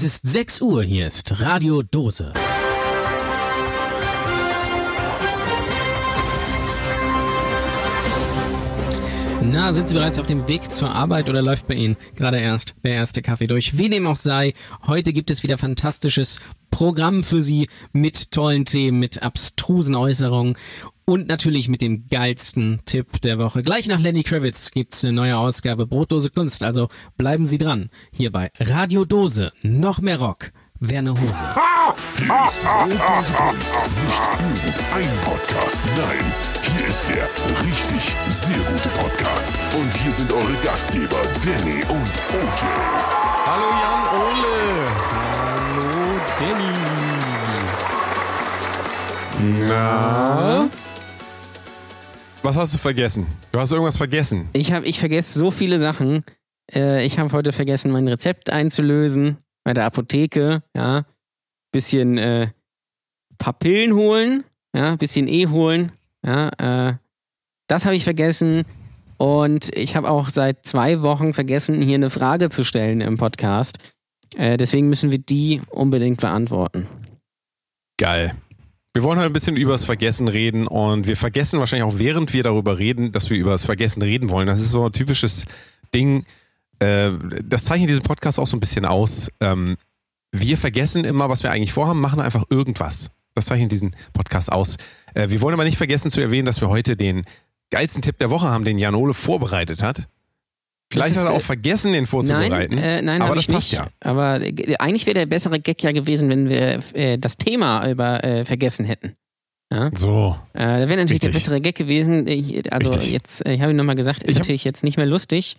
Es ist 6 Uhr, hier ist Radio Dose. Na, sind Sie bereits auf dem Weg zur Arbeit oder läuft bei Ihnen gerade erst der erste Kaffee durch? Wie dem auch sei, heute gibt es wieder fantastisches Programm für Sie mit tollen Themen, mit abstrusen Äußerungen und natürlich mit dem geilsten Tipp der Woche. Gleich nach Lenny Kravitz gibt's eine neue Ausgabe Brotdose Kunst, also bleiben Sie dran. Hier bei Radio Dose, noch mehr Rock. Werner Hose. Hier ist Brotdose Kunst. Nicht irgendein Podcast, nein. Hier ist der richtig sehr gute Podcast. Und hier sind eure Gastgeber Danny und OJ. Hallo Jan Ole. Hallo Danny. Na? Was hast du vergessen? Du hast irgendwas vergessen. Ich habe, ich vergesse so viele Sachen. Äh, ich habe heute vergessen, mein Rezept einzulösen bei der Apotheke. Ja, bisschen äh, paar Pillen holen. Ja, bisschen E holen. Ja, äh, das habe ich vergessen. Und ich habe auch seit zwei Wochen vergessen, hier eine Frage zu stellen im Podcast. Äh, deswegen müssen wir die unbedingt beantworten. Geil. Wir wollen heute ein bisschen über das Vergessen reden und wir vergessen wahrscheinlich auch, während wir darüber reden, dass wir über das Vergessen reden wollen. Das ist so ein typisches Ding. Äh, das zeichnet diesen Podcast auch so ein bisschen aus. Ähm, wir vergessen immer, was wir eigentlich vorhaben, machen einfach irgendwas. Das zeichnet diesen Podcast aus. Äh, wir wollen aber nicht vergessen zu erwähnen, dass wir heute den geilsten Tipp der Woche haben, den Jan Ole vorbereitet hat. Vielleicht hat ist, er auch vergessen, den vorzubereiten. Nein, äh, nein aber das passt nicht. ja. Aber äh, eigentlich wäre der bessere Gag ja gewesen, wenn wir äh, das Thema über äh, vergessen hätten. Ja? So. Äh, da wäre natürlich der Richtig. bessere Gag gewesen. Ich- Also Richtig. jetzt, ich habe ihn nochmal gesagt, ist Ich natürlich jetzt nicht mehr lustig,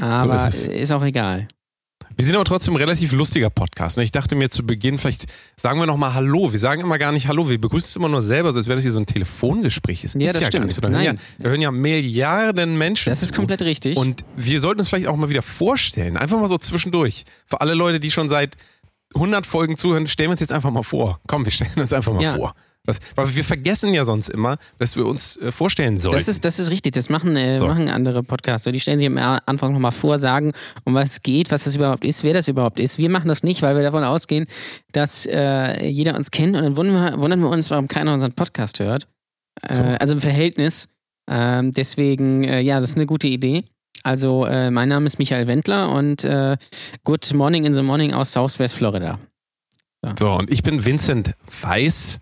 aber ist ist, es. auch egal. Wir sind aber trotzdem ein relativ lustiger Podcast. ne? Ich dachte mir zu Beginn, vielleicht sagen wir nochmal Hallo. Wir sagen immer gar nicht Hallo. Wir begrüßen es immer nur selber, so als wäre das hier so ein Telefongespräch. Das Ja, ist das ja stimmt. gar nicht Nein. da hören ja Milliarden Menschen Das ist zu. komplett richtig. Und wir sollten uns vielleicht auch mal wieder vorstellen. Einfach mal so zwischendurch. Für alle Leute, die schon seit 100 Folgen zuhören, stellen wir uns jetzt einfach mal vor. Komm, wir stellen uns einfach mal Ja. vor. Das, weil wir vergessen ja sonst immer, dass wir uns äh, vorstellen sollten. das ist, das ist richtig, das machen, äh, So. machen andere Podcaster. Die stellen sich am Anfang nochmal vor, sagen, um was es geht, was das überhaupt ist, wer das überhaupt ist. Wir machen das nicht, weil wir davon ausgehen, dass äh, jeder uns kennt und dann wundern wir, wundern wir uns, warum keiner unseren Podcast hört. Äh, So. Also im Verhältnis. Ähm, deswegen, äh, ja, das ist eine gute Idee. Also, äh, mein Name ist Michael Wendler und Good Morning in the Morning aus Southwest Florida. So, und ich bin Vincent Weiß.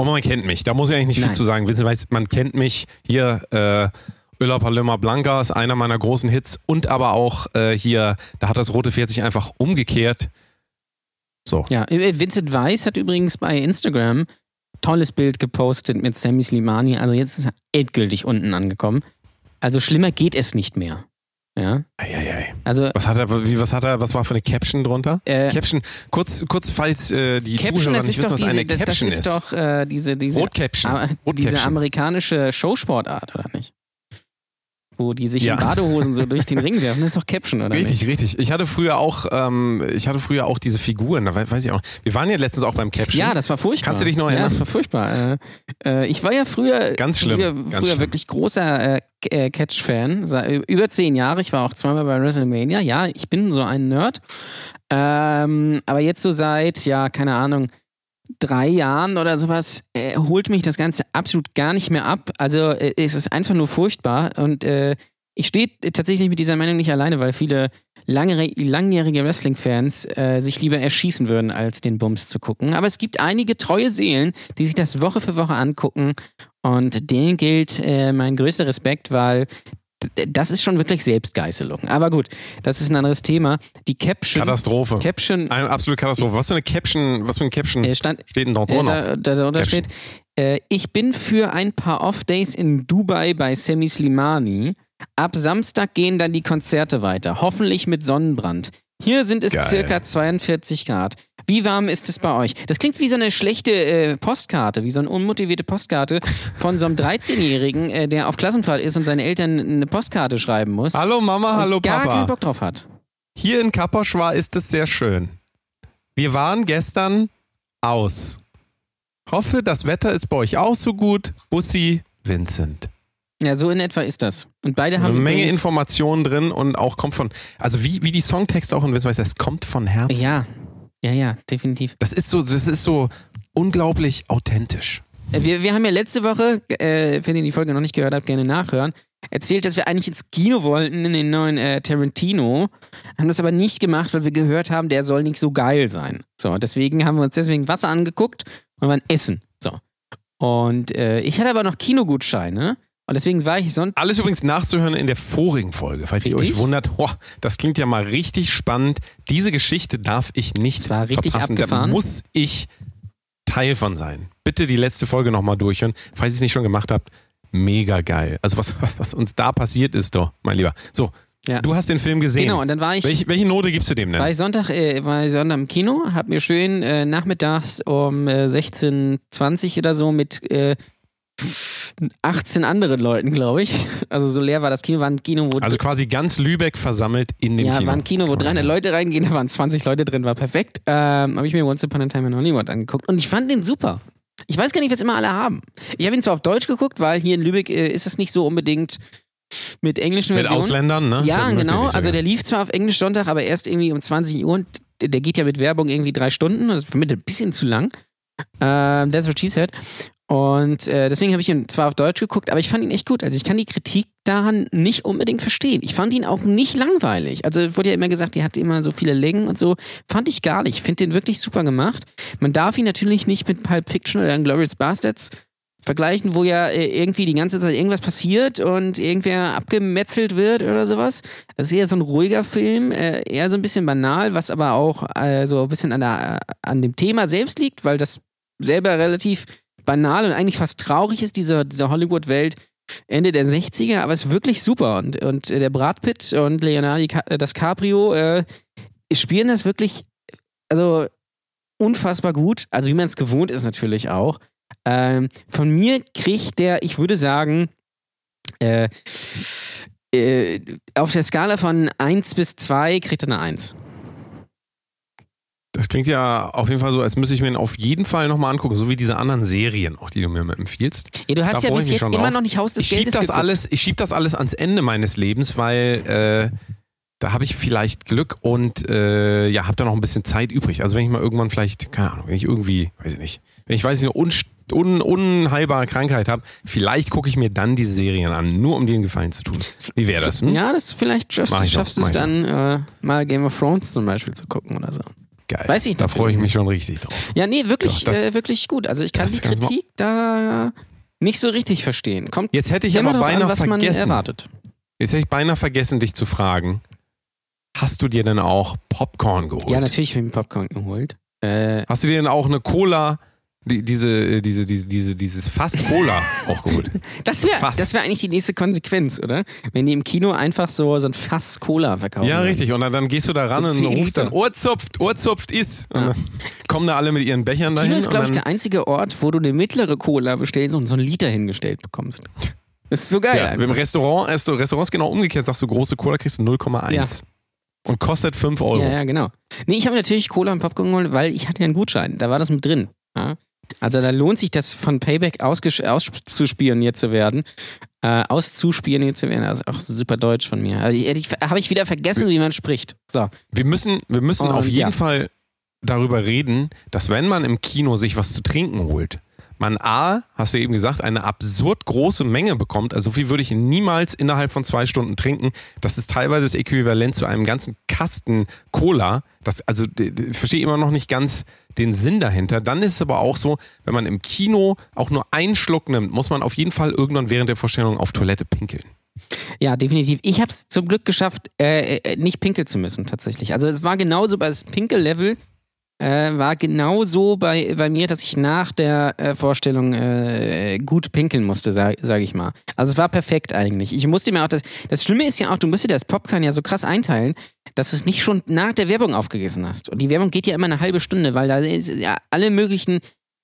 Und man kennt mich. Da muss ich eigentlich nicht viel Nein. zu sagen. Vincent Weiß, man kennt mich. Hier, äh, Öla Paloma Blanca ist einer meiner großen Hits. Und aber auch äh, hier, da hat das rote Pferd sich einfach umgekehrt. So. Ja, äh, Vincent Weiss hat übrigens bei Instagram tolles Bild gepostet mit Sammy Slimani. Also jetzt ist er endgültig unten angekommen. Also schlimmer geht es nicht mehr. Ja, Eieiei. also Was hat er, wie, was hat er, was war für eine Caption drunter? äh, Caption, kurz, kurz falls äh, die Caption, Zuhörer das nicht wissen, was eine diese, das Caption ist, ist. doch äh, diese, diese, Rotcaption. ah, diese amerikanische Showsportart, oder nicht? Wo die sich Ja. in Badehosen so durch den Ring werfen. Das ist doch Caption, oder Richtig, nicht? richtig. Ich hatte früher auch, ähm, ich hatte früher auch diese Figuren, da we- weiß ich auch. Wir waren ja letztens auch beim Caption. Ja, das war furchtbar. Kannst du dich noch Ja, erinnern? das war furchtbar. Äh, äh, ich war ja früher, Ganz schlimm, früher, ganz früher schlimm. wirklich großer äh, äh, Catch-Fan. Über zehn Jahre. Ich war auch zweimal bei WrestleMania. Ja, ich bin so ein Nerd. Ähm, aber jetzt so seit, ja, keine Ahnung, drei Jahren oder sowas, äh, holt mich das Ganze absolut gar nicht mehr ab. Also äh, es ist einfach nur furchtbar. Und äh, ich stehe tatsächlich mit dieser Meinung nicht alleine, weil viele lange, langjährige Wrestling-Fans äh, sich lieber erschießen würden, als den Bums zu gucken. Aber es gibt einige treue Seelen, die sich das Woche für Woche angucken. Und denen gilt äh, mein größter Respekt, weil das ist schon wirklich Selbstgeißelung. Aber gut, das ist ein anderes Thema. Die Caption. Katastrophe. Caption Eine absolute Katastrophe. Was für eine Caption, was für ein Caption äh, stand, steht denn dort äh, drunter? da, da, darunter Caption. steht, äh, ich bin für ein paar Off-Days in Dubai bei Semi Slimani. Ab Samstag gehen dann die Konzerte weiter, hoffentlich mit Sonnenbrand. Hier sind es Geil. circa 42 Grad. Wie warm ist es bei euch? Das klingt wie so eine schlechte äh, Postkarte, wie so eine unmotivierte Postkarte von so einem 13-Jährigen, äh, der auf Klassenfahrt ist und seinen Eltern eine Postkarte schreiben muss. Hallo Mama, hallo gar keinen Papa. Bock drauf hat. Hier in Kapperschwar ist es sehr schön. Wir waren gestern aus. Hoffe, das Wetter ist bei euch auch so gut. Bussi, Vincent. Ja, so in etwa ist das. Und beide Eine haben Menge übrigens- Informationen drin und auch kommt von, also wie, wie die Songtexte auch in weiß, das kommt von Herzen. Ja, ja, ja, definitiv. Das ist so, das ist so unglaublich authentisch. Äh, Wir, wir haben ja letzte Woche, äh, wenn ihr die Folge noch nicht gehört habt, gerne nachhören, erzählt, dass wir eigentlich ins Kino wollten in den neuen äh, Tarantino, haben das aber nicht gemacht, weil wir gehört haben, der soll nicht so geil sein. So, deswegen haben wir uns deswegen Wasser angeguckt und waren essen. So. Und äh, ich hatte aber noch Kinogutscheine und deswegen war ich Sonntag. Alles übrigens nachzuhören in der vorigen Folge, falls ihr Richtig. euch wundert, oh, das klingt ja mal richtig spannend. Diese Geschichte darf ich nicht Das war richtig verpassen. Da abgefahren. muss ich Teil von sein. Bitte die letzte Folge nochmal durchhören, falls ihr es nicht schon gemacht habt. Mega geil. Also was, was uns da passiert ist, doch, mein Lieber. So, Ja. du hast den Film gesehen. Genau, und dann war ich. Welche, welche Note gibst du dem denn? War ich Sonntag, äh, war ich Sonntag im Kino, hab mir schön äh, nachmittags um äh, 16.20 oder so mit äh, 18 anderen Leuten, glaube ich. Also so leer war das Kino, war ein Kino, wo Also quasi ganz Lübeck versammelt in dem ja, Kino. war ein Kino, wo 300 Leute reingehen, da waren 20 Leute drin, war perfekt. Ähm, habe ich mir Once Upon a Time in Hollywood angeguckt und ich fand den super. Ich weiß gar nicht, was immer alle haben. Ich habe ihn zwar auf Deutsch geguckt, weil hier in Lübeck äh, ist es nicht so unbedingt mit englischen Mit Versionen. Ausländern, ne? Ja, ich genau. Also der lief zwar auf Englisch Sonntag, aber erst irgendwie um 20 Uhr und der geht ja mit Werbung irgendwie drei Stunden. Das ist für mich ein bisschen zu lang. Ähm, that's what she said. Und äh, deswegen habe ich ihn zwar auf Deutsch geguckt, aber ich fand ihn echt gut. Also ich kann die Kritik daran nicht unbedingt verstehen. Ich fand ihn auch nicht langweilig. Also wurde ja immer gesagt, er hat immer so viele Längen und so. Fand ich gar nicht. Ich finde den wirklich super gemacht. Man darf ihn natürlich nicht mit Pulp Fiction oder Glorious Bastards vergleichen, wo ja äh, irgendwie die ganze Zeit irgendwas passiert und irgendwer abgemetzelt wird oder sowas. Das ist eher so ein ruhiger Film, äh, eher so ein bisschen banal, was aber auch äh, so ein bisschen an, der, an dem Thema selbst liegt, weil das selber relativ banal und eigentlich fast traurig ist, diese, diese Hollywood-Welt Ende der 60er, aber es ist wirklich super. Und, und äh, der Brad Pitt und Leonardo äh, DiCaprio äh, spielen das wirklich, also unfassbar gut. Also wie man es gewohnt ist natürlich auch. Ähm, von mir kriegt der, ich würde sagen, äh, äh, auf der Skala von 1 bis 2 kriegt er eine 1. Das klingt ja auf jeden Fall so, als müsste ich mir ihn auf jeden Fall nochmal angucken, so wie diese anderen Serien, auch die du mir empfiehlst. Ja, du hast Da ja bis jetzt immer drauf. noch nicht Haus des Ich schieb Geldes das geguckt. alles, ich schieb das alles ans Ende meines Lebens, weil äh, da habe ich vielleicht Glück und äh, ja, habe da noch ein bisschen Zeit übrig. Also wenn ich mal irgendwann vielleicht, keine Ahnung, wenn ich irgendwie, weiß ich nicht, wenn ich weiß ich eine un, unheilbare Krankheit habe, vielleicht gucke ich mir dann diese Serien an, nur um dir einen Gefallen zu tun. Wie wäre das? Hm? Ja, das vielleicht schaffst, schaffst du es dann äh, mal Game of Thrones zum Beispiel zu gucken oder so. Geil. Weiß ich da freue ich mich schon richtig drauf. Ja, nee, wirklich, Doch, das- äh, wirklich gut. Also ich kann die Kritik da nicht so richtig verstehen. Kommt Jetzt hätte ich aber beinahe an, was man vergessen. Jetzt hätte ich beinahe vergessen, dich zu fragen. Hast du dir denn auch Popcorn geholt? Ja, natürlich habe ich mir Popcorn geholt. Äh, Hast du dir denn auch eine Cola, die, diese, diese, diese, diese, dieses Fass Cola auch geholt? das Das wäre Fass. das wär eigentlich die nächste Konsequenz, oder? Wenn die im Kino einfach so, so ein Fass Cola verkaufen. ja, richtig. Und dann, dann gehst du da ran So und rufst dann. Ohrzupft, Ohrzupft ist. Und Ja. dann kommen da alle mit ihren Bechern dahin. Kino ist, glaube ich, und der einzige Ort, wo du eine mittlere Cola bestellst und so einen Liter hingestellt bekommst. Das ist so geil. ja, einfach. Im Restaurant, Restaur- Restaurants genau umgekehrt, sagst du, große Cola kriegst du 0,1. Ja. Und kostet 5 Euro. Ja, ja, genau. Nee, ich habe natürlich Cola und Popcorn geholt, weil ich hatte ja einen Gutschein. Da war das mit drin. Ja? Also da lohnt sich das von Payback auszuspioniert zu werden. Äh, auszuspioniert zu werden. Also auch super deutsch von mir. Also, ich, habe ich wieder vergessen, wie man spricht. So. Wir müssen, wir müssen Und auf jeden ja. Fall darüber reden, dass wenn man im Kino sich was zu trinken holt, man A, hast du eben gesagt, eine absurd große Menge bekommt. Also so viel würde ich niemals innerhalb von zwei Stunden trinken. Das ist teilweise das Äquivalent zu einem ganzen Kasten Cola. Das, also ich verstehe immer noch nicht ganz den Sinn dahinter. Dann ist es aber auch so, wenn man im Kino auch nur einen Schluck nimmt, muss man auf jeden Fall irgendwann während der Vorstellung auf Toilette pinkeln. Ja, definitiv. Ich habe es zum Glück geschafft, äh, äh, nicht pinkeln zu müssen, tatsächlich. Also es war genauso bei das Pinkel-Level äh, war genauso bei, bei mir, dass ich nach der äh, Vorstellung äh, gut pinkeln musste, sage sag ich mal. Also es war perfekt eigentlich. Ich musste mir auch das. Das Schlimme ist ja auch, du musst dir das Popcorn ja so krass einteilen, dass du es nicht schon nach der Werbung aufgegessen hast. Und die Werbung geht ja immer eine halbe Stunde, weil da ist ja alle möglichen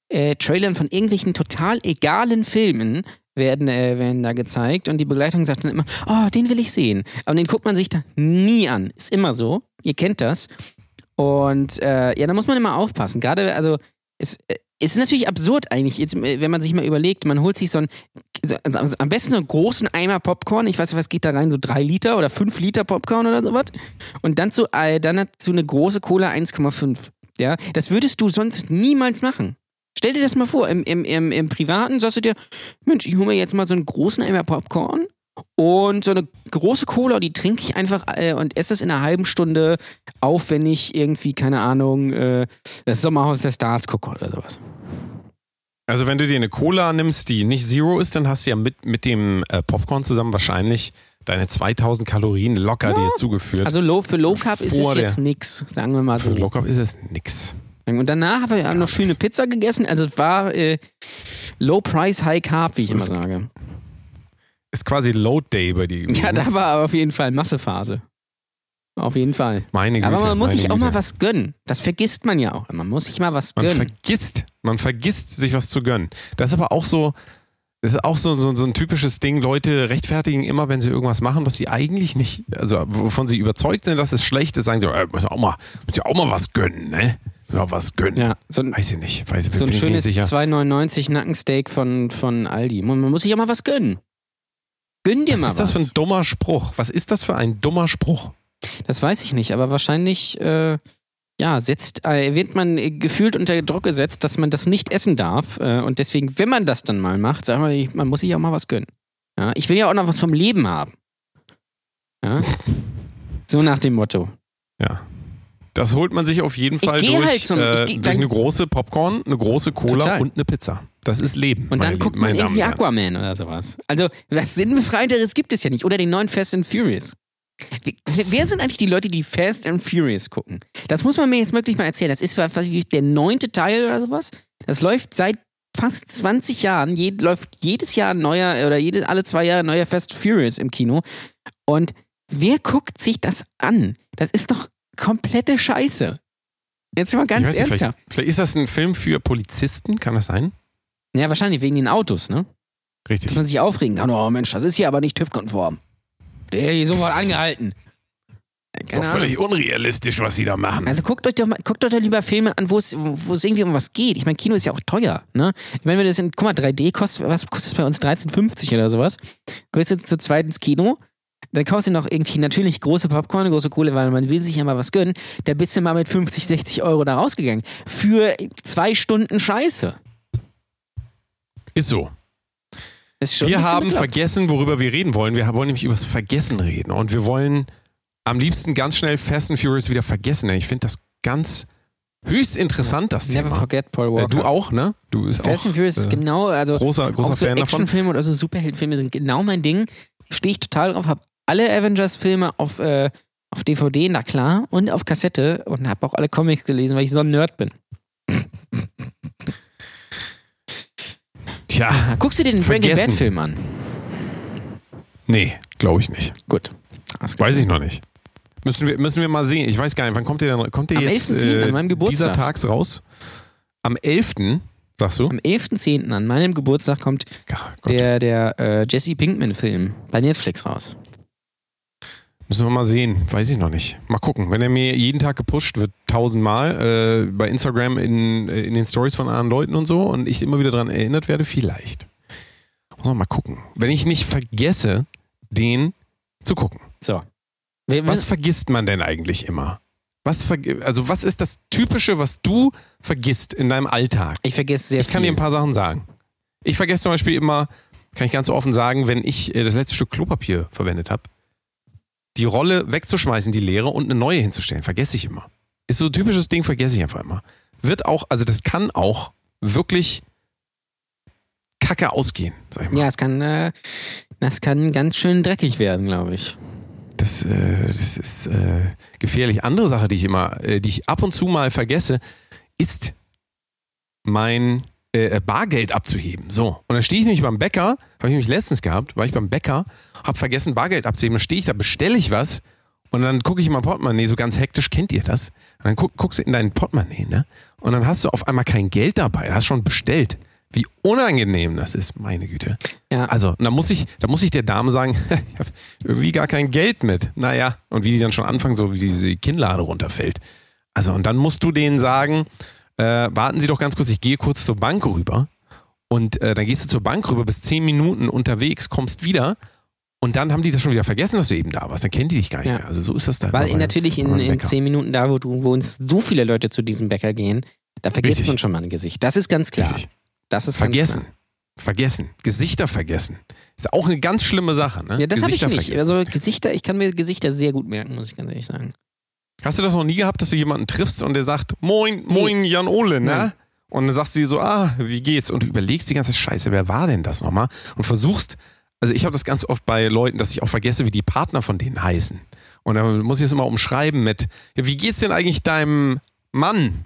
äh, Trailern von irgendwelchen total egalen Filmen werden, äh, werden da gezeigt und die Begleitung sagt dann immer, oh, den will ich sehen. Aber den guckt man sich da nie an. Ist immer so. Ihr kennt das. Und äh, ja, da muss man immer aufpassen. Gerade, also, es, äh, es ist natürlich absurd eigentlich, jetzt, äh, wenn man sich mal überlegt, man holt sich so ein, also, also, am besten so einen großen Eimer Popcorn. Ich weiß nicht, was geht da rein, so drei Liter oder fünf Liter Popcorn oder sowas. Und dann so, äh, dann dazu eine große Cola 1,5. Ja, das würdest du sonst niemals machen. Stell dir das mal vor, im, im, im, im Privaten sagst du dir, Mensch, ich hole mir jetzt mal so einen großen Eimer Popcorn und so eine große Cola, die trinke ich einfach äh, und esse das in einer halben Stunde auf, wenn ich irgendwie, keine Ahnung, äh, das Sommerhaus der Stars gucke oder sowas. Also wenn du dir eine Cola nimmst, die nicht Zero ist, dann hast du ja mit, mit dem äh, Popcorn zusammen wahrscheinlich deine 2000 Kalorien locker dir zugeführt. Also low, für Low Carb ist es jetzt nix, sagen wir mal so. Für Low Carb ist es nix. Und danach haben wir gar ja noch schöne. Pizza gegessen. Also es war äh, Low Price, High Carb, wie ich immer sage. Ist quasi Load Day bei dir. Ja, da war auf jeden Fall Massephase. Auf jeden Fall. meine Güte. Aber man muss sich auch Güte. mal was gönnen. Das vergisst man ja auch. Man muss sich mal was Man gönnen. vergisst, man vergisst, sich was zu gönnen. Das ist aber auch so, das ist auch so, so, so ein typisches Ding. Leute rechtfertigen immer, wenn sie irgendwas machen, was sie eigentlich nicht, also wovon sie überzeugt sind, dass es schlecht ist, sagen sie, äh, muss auch mal, muss ja auch mal was gönnen, ne? Ja, was gönnen. Ja, so ein, Weiß ich nicht. Weiß ich, so ein schönes nicht sicher. 2,99 Nackensteak von, von Aldi. Man, man muss sich auch mal was gönnen. Gönn dir Was mal ist das für was. ein dummer Spruch? Was ist das für ein dummer Spruch? Das weiß ich nicht, aber wahrscheinlich äh, ja, setzt, äh, wird man äh, gefühlt unter Druck gesetzt, dass man das nicht essen darf. Äh, und deswegen, wenn man das dann mal macht, sagen wir, ich- man muss sich auch mal was gönnen. Ja, ich will ja auch noch was vom Leben haben. Ja? so nach dem Motto. Ja. Das holt man sich auf jeden Fall durch, halt ich äh, geh- durch eine große Popcorn, eine große Cola Total. und eine Pizza. Das ist Leben. Und dann guckt man Damen irgendwie Herren. Aquaman oder sowas. Also, was Sinnbefreiteres gibt es ja nicht. Oder den neuen Fast and Furious. Wer sind eigentlich die Leute, die Fast and Furious gucken? Das muss man mir jetzt wirklich mal erzählen. Das ist der neunte Teil oder sowas. Das läuft seit fast 20 Jahren. Je, läuft jedes Jahr ein neuer oder jedes, alle zwei Jahre ein neuer Fast and Furious im Kino. Und wer guckt sich das an? Das ist doch komplette Scheiße. Jetzt mal ganz ernsthaft. vielleicht, vielleicht ist das ein Film für Polizisten, kann das sein? Ja, wahrscheinlich wegen den Autos, ne? Richtig. dass man sich aufregen kann. Oh Mensch, das ist hier aber nicht TÜV-konform. Der hier sofort angehalten. ist doch völlig unrealistisch, was sie da machen. Also guckt euch doch mal, guckt euch doch lieber Filme an, wo es, wo es irgendwie um was geht. Ich meine, Kino ist ja auch teuer, ne? Ich meine, wenn das in, guck mal, 3D kostet, was kostet es bei uns? 13,50 oder sowas. Gehst du zu zweit ins Kino, dann kaufst du noch irgendwie natürlich große Popcorn, große Kohle, weil man will sich ja mal was gönnen. Da bist du mal mit 50, 60 Euro da rausgegangen. Für zwei Stunden Scheiße. Ist so. Ist Wir haben vergessen, worüber wir reden wollen. Wir wollen nämlich über das Vergessen reden. Und wir wollen am liebsten ganz schnell Fast and Furious wieder vergessen. Ich finde das ganz höchst interessant, das Never Thema. forget Paul Äh, Walker. du auch, ne? Du bist Fast auch and Furious ist äh, genau, also großer, großer auch so Fan davon. Actionfilme oder so Superheldenfilme sind genau mein Ding. Stehe ich total drauf. Habe alle Avengers-Filme auf, äh, auf DVD, na klar, und auf Kassette und habe auch alle Comics gelesen, weil ich so ein Nerd bin. Tja, Guckst du dir den Breaking Vergessen. Bad-Film an? nee, glaube ich nicht. Gut. Weiß ich noch nicht. Müssen wir, müssen wir mal sehen. Ich weiß gar nicht, wann kommt der denn? Kommt der Am jetzt 11.10. äh, an meinem Geburtstag. dieser Tags raus? Am 11. sagst du? Am 11.10. an meinem Geburtstag kommt Gott. der, der äh, Jesse Pinkman-Film bei Netflix raus. Müssen wir mal sehen. Weiß ich noch nicht. Mal gucken. Wenn er mir jeden Tag gepusht wird, tausendmal, äh, bei Instagram in, äh, in den Stories von anderen Leuten und so und ich immer wieder daran erinnert werde, vielleicht. Muss man mal gucken. Wenn ich nicht vergesse, den zu gucken. So. Was vergisst man denn eigentlich immer? Was also was ist das Typische, was du vergisst in deinem Alltag? ich vergesse sehr Ich kann viel. dir ein paar Sachen sagen. Ich vergesse zum Beispiel immer, kann ich ganz offen sagen, wenn ich äh, das letzte Stück Klopapier verwendet habe, die Rolle wegzuschmeißen, die leere, und eine neue hinzustellen. Vergesse ich immer. Ist so ein typisches Ding, vergesse ich einfach immer. Wird auch, also das kann auch wirklich kacke ausgehen, sag ich mal. ja, es kann, äh, das kann ganz schön dreckig werden, glaube ich. Das, äh, das ist äh, gefährlich. Andere Sache, die ich immer, äh, die ich ab und zu mal vergesse, ist mein äh, Bargeld abzuheben. So. Und dann stehe ich nämlich beim Bäcker, habe ich nämlich letztens gehabt, war ich beim Bäcker, habe vergessen, Bargeld abzuheben. Dann stehe ich da, bestelle ich was und dann gucke ich in mein Portemonnaie, so ganz hektisch, kennt ihr das? Und dann guck, guckst du in dein Portemonnaie, ne? Und dann hast du auf einmal kein Geld dabei, hast schon bestellt. Wie unangenehm das ist, meine Güte. Ja. Also, da muss ich, da muss ich der Dame sagen, ich habe irgendwie gar kein Geld mit. Naja, und wie die dann schon anfangen, so wie diese Kinnlade runterfällt. Also, und dann musst du denen sagen, äh, warten Sie doch ganz kurz, ich gehe kurz zur Bank rüber Und äh, dann gehst du zur Bank rüber, bist zehn Minuten unterwegs, kommst wieder und dann haben die das schon wieder vergessen, dass du eben da warst. Dann kennen die dich gar nicht Ja. mehr. Also so ist das dann. Weil bei- natürlich in, in zehn Minuten da, wo du wohnst, so viele Leute zu diesem Bäcker gehen, da vergisst Richtig. man schon mal ein Gesicht. Das ist ganz klar. Richtig. Das ist Vergessen. Ganz Vergessen. Gesichter vergessen. Ist auch eine ganz schlimme Sache, ne? klar. Ja, das habe ich nicht. vergessen. Also Gesichter, ich kann mir Gesichter sehr gut merken, muss ich ganz ehrlich sagen. Hast du das noch nie gehabt, dass du jemanden triffst und der sagt, Moin, Moin, Jan Ole, ne? Und dann sagst du dir so, ah, wie geht's? Und du überlegst die ganze Scheiße, wer war denn das nochmal? Und versuchst, also ich habe das ganz oft bei Leuten, dass ich auch vergesse, wie die Partner von denen heißen. Und dann muss ich es immer umschreiben mit, ja, wie geht's denn eigentlich deinem Mann?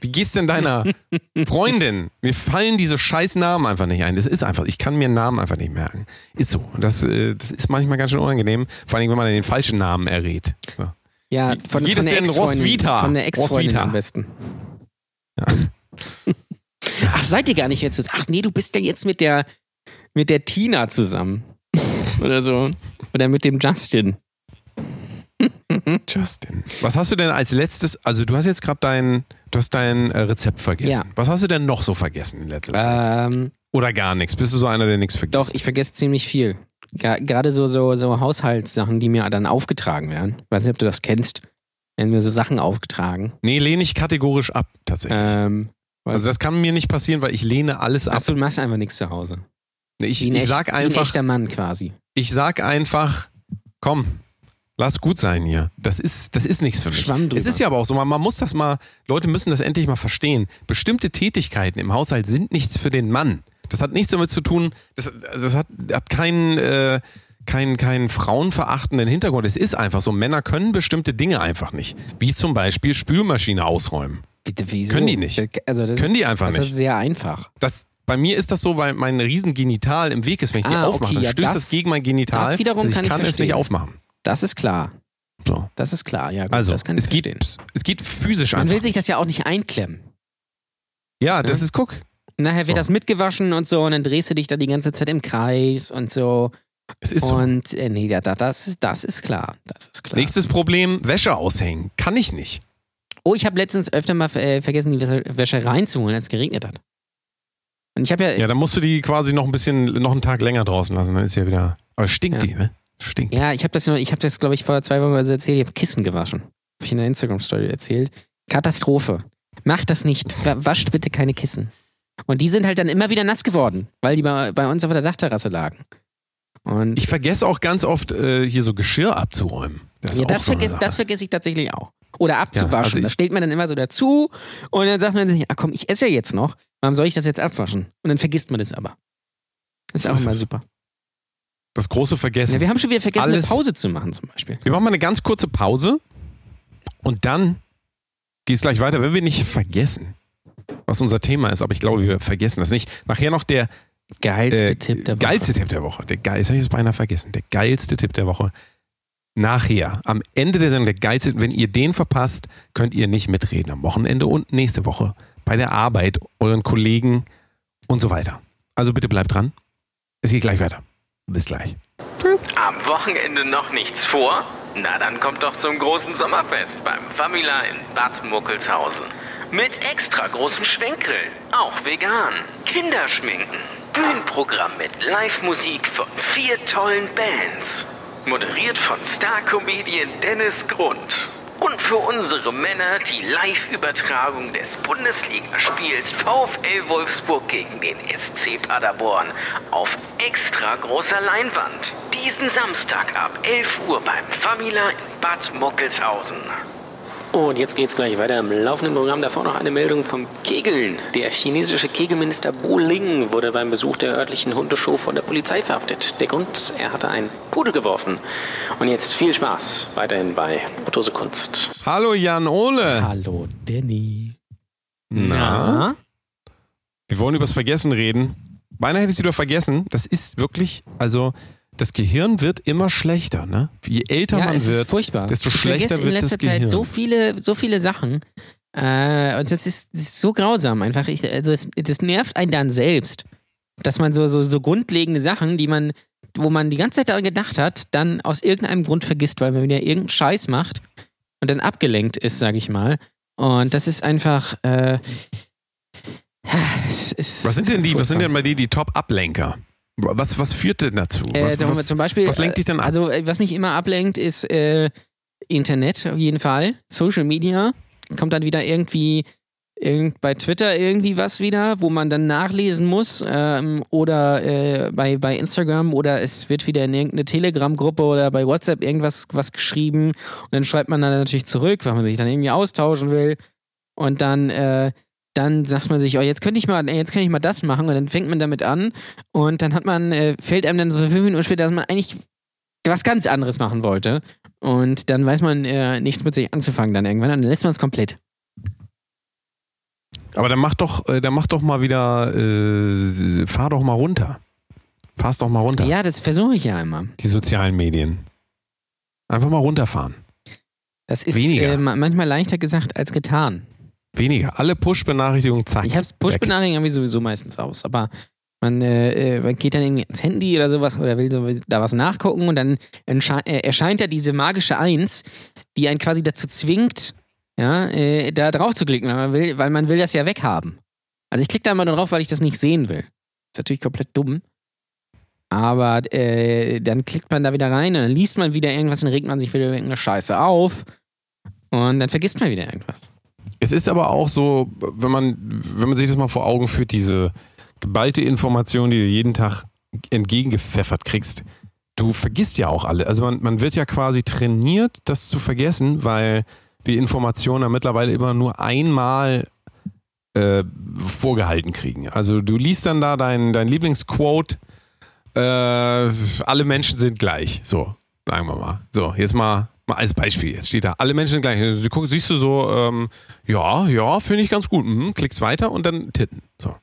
Wie geht's denn deiner Freundin? Mir fallen diese scheiß Namen einfach nicht ein. Das ist einfach, ich kann mir Namen einfach nicht merken. Ist so. Und das, äh, das ist manchmal ganz schön unangenehm, vor allem, wenn man den falschen Namen errät. So. Ja, von, wie geht von es der denn. Roswitha? Von der Ex-Freundin am besten. Ja. Ach, seid ihr gar nicht jetzt? Ach nee, du bist ja jetzt mit der, mit der Tina zusammen. Oder so. Oder mit dem Justin. Justin. Was hast du denn als letztes, also du hast jetzt gerade dein, du hast dein äh, Rezept vergessen. Ja. Was hast du denn noch so vergessen in letzter Zeit? Ähm, Oder gar nichts? Bist du so einer, der nichts vergisst? doch, ich vergesse ziemlich viel. Gerade so, so, so Haushaltssachen, die mir dann aufgetragen werden. Ich weiß nicht, ob du das kennst. Werden mir so Sachen aufgetragen. Nee, lehne ich kategorisch ab, tatsächlich. Ähm, also das kann mir nicht passieren, weil ich lehne alles ab. Achso, du machst einfach nichts zu Hause. ich, ich echt, sag wie ein einfach, echter Mann quasi. ich sag einfach, komm, lass gut sein hier. Das ist, das ist nichts für mich. Schwamm drüber. Es ist ja aber auch so, man, man muss das mal, Leute müssen das endlich mal verstehen. Bestimmte Tätigkeiten im Haushalt sind nichts für den Mann. Das hat nichts damit zu tun, das, also das hat, hat keinen, äh, keinen, keinen frauenverachtenden Hintergrund. Es ist einfach so, Männer können bestimmte Dinge einfach nicht. Wie zum Beispiel Spülmaschine ausräumen. Bitte, wieso? Können die nicht. Also das, Können die einfach das nicht. ist sehr einfach. Das, bei mir ist das so, weil mein Riesengenital im Weg ist. Wenn ich die Ah, aufmache, okay, dann ja, stößt das, das- gegen mein Genital. das wiederum dass ich kann ich kann es nicht aufmachen. Das ist klar. So. Das ist klar, ja. Gut, Also, das es, geht, es geht physisch Man einfach. will sich das ja auch nicht einklemmen. Ja, das Ja. ist, guck, Nachher wird So. das mitgewaschen und so und dann drehst du dich da die ganze Zeit im Kreis und so. es ist so. Und äh, nee, da, da, das, ist, das ist klar. Das ist klar. Nächstes Problem, Wäsche aushängen. Kann ich nicht. Oh, ich habe letztens öfter mal äh, vergessen, die Wäsche, reinzuholen, als es geregnet hat. Und ich habe ja, Ja, dann musst du die quasi noch ein bisschen, noch einen Tag länger draußen lassen. Dann ist ja wieder. Aber stinkt Ja. die, ne? Stinkt. ja, ich habe das, ich habe das, glaube ich, vor zwei Wochen oder so erzählt. Ich habe Kissen gewaschen. Habe ich in der Instagram-Story erzählt. Katastrophe. Macht das nicht. Wa- Wascht bitte keine Kissen. Und die sind halt dann immer wieder nass geworden, weil die bei, bei uns auf der Dachterrasse lagen. Und Ich vergesse auch ganz oft, äh, hier so Geschirr abzuräumen. Das ja, das, so Sache. das vergesse ich tatsächlich auch. Oder abzuwaschen. Ja, also das stellt man dann immer so dazu und dann sagt man sich, ah komm, ich esse ja jetzt noch. Warum soll ich das jetzt abwaschen? Und dann vergisst man das aber. Das ist So auch ist immer es. super. Das große Vergessen. Ja, wir haben schon wieder vergessen, Alles- eine Pause zu machen zum Beispiel. Wir machen mal eine ganz kurze Pause und dann geht es gleich weiter, wenn wir nicht vergessen, was unser Thema ist, aber ich glaube, wir vergessen das nicht. Nachher noch der Geilste äh, Tipp der Woche. geilste Tipp der Woche. Der geil, jetzt habe ich es beinahe vergessen. Der geilste Tipp der Woche. Nachher, am Ende der Sendung, der geilste, wenn ihr den verpasst, könnt ihr nicht mitreden am Wochenende und nächste Woche bei der Arbeit, euren Kollegen und so weiter. Also bitte bleibt dran. Es geht gleich weiter. Bis gleich. Am Wochenende noch nichts vor? Na, dann kommt doch zum großen Sommerfest beim Famila in Bad Muckelshausen. Mit extra großem Schwenkgrill, auch vegan. Kinderschminken, Bühnenprogramm mit Live-Musik von vier tollen Bands. Moderiert von Star-Comedian Dennis Grund. Und für unsere Männer die Live-Übertragung des Bundesligaspiels VfL Wolfsburg gegen den SC Paderborn auf extra großer Leinwand. Diesen Samstag ab 11 Uhr beim Famila in Bad Muckelshausen. Und jetzt geht's gleich weiter im laufenden Programm. Davor noch eine Meldung vom Kegeln. Der chinesische Kegelminister Bo Ling wurde beim Besuch der örtlichen Hundeshow von der Polizei verhaftet. Der Grund, er hatte einen Pudel geworfen. Und jetzt viel Spaß weiterhin bei Brotose Kunst. Hallo Jan Ole. Hallo Danny. Na? Wir wollen übers Vergessen reden. Beinahe hätte ich es wieder vergessen. Das ist wirklich, also das Gehirn wird immer schlechter, ne? Je älter Ja, man es ist wird, furchtbar. desto ich schlechter vergesse in wird das letzter Gehirn. Zeit so viele, so viele Sachen. Äh, und das ist, das ist so grausam einfach. Ich, also es, das nervt einen dann selbst, dass man so, so, so grundlegende Sachen, die man, wo man die ganze Zeit daran gedacht hat, dann aus irgendeinem Grund vergisst, weil man wieder irgendeinen Scheiß macht und dann abgelenkt ist, sag ich mal. Und das ist einfach, äh, Es ist- Was sind es denn ist die, was sind denn bei dir die Top-Ablenker? Was, was führt denn dazu? Äh, was, wir was, zum Beispiel, was lenkt dich denn ab? Also, äh, was mich immer ablenkt, ist äh, Internet auf jeden Fall. Social Media. Kommt dann wieder irgendwie irgend, bei Twitter irgendwie was wieder, wo man dann nachlesen muss. Ähm, oder äh, bei, bei Instagram oder es wird wieder in irgendeine Telegram-Gruppe oder bei WhatsApp irgendwas was geschrieben. Und dann schreibt man dann natürlich zurück, weil man sich dann irgendwie austauschen will. Und dann. Äh, dann sagt man sich, oh, jetzt könnte ich mal, jetzt kann ich mal das machen und dann fängt man damit an und dann hat man, äh, fällt einem dann so fünf Minuten später, dass man eigentlich was ganz anderes machen wollte. Und dann weiß man äh, nichts mit sich anzufangen dann irgendwann. Und dann lässt man es komplett. Aber dann mach doch, äh, dann mach doch mal wieder, äh, fahr doch mal runter. Fahr's doch mal runter. Ja, das versuche ich ja immer. Die sozialen Medien. Einfach mal runterfahren. Das ist äh, ma- manchmal leichter gesagt als getan. Weniger. Alle Push-Benachrichtigungen, zack. Ich habe Push-Benachrichtigungen irgendwie sowieso meistens aus, aber man, äh, äh, man geht dann irgendwie ins Handy oder sowas oder will so, da was nachgucken und dann äh, erscheint ja diese magische Eins, die einen quasi dazu zwingt, ja, äh, da drauf zu klicken, weil man will, weil man will das ja weghaben. Also ich klicke da mal drauf, weil ich das nicht sehen will. Ist natürlich komplett dumm. Aber äh, dann klickt man da wieder rein und dann liest man wieder irgendwas, dann regt man sich wieder über irgendeine Scheiße auf und dann vergisst man wieder irgendwas. Es ist aber auch so, wenn man, wenn man sich das mal vor Augen führt, diese geballte Information, die du jeden Tag entgegengepfeffert kriegst, du vergisst ja auch alle. Also man, man wird ja quasi trainiert, das zu vergessen, weil wir Informationen ja mittlerweile immer nur einmal äh, vorgehalten kriegen. Also du liest dann da dein, dein Lieblingsquote, äh, alle Menschen sind gleich. So, sagen wir mal. So, jetzt mal, mal als Beispiel. Jetzt steht da, alle Menschen sind gleich. Du guckst, siehst du so, ähm, ja, ja, finde ich ganz gut. Mhm, klickst weiter und dann Titten. So.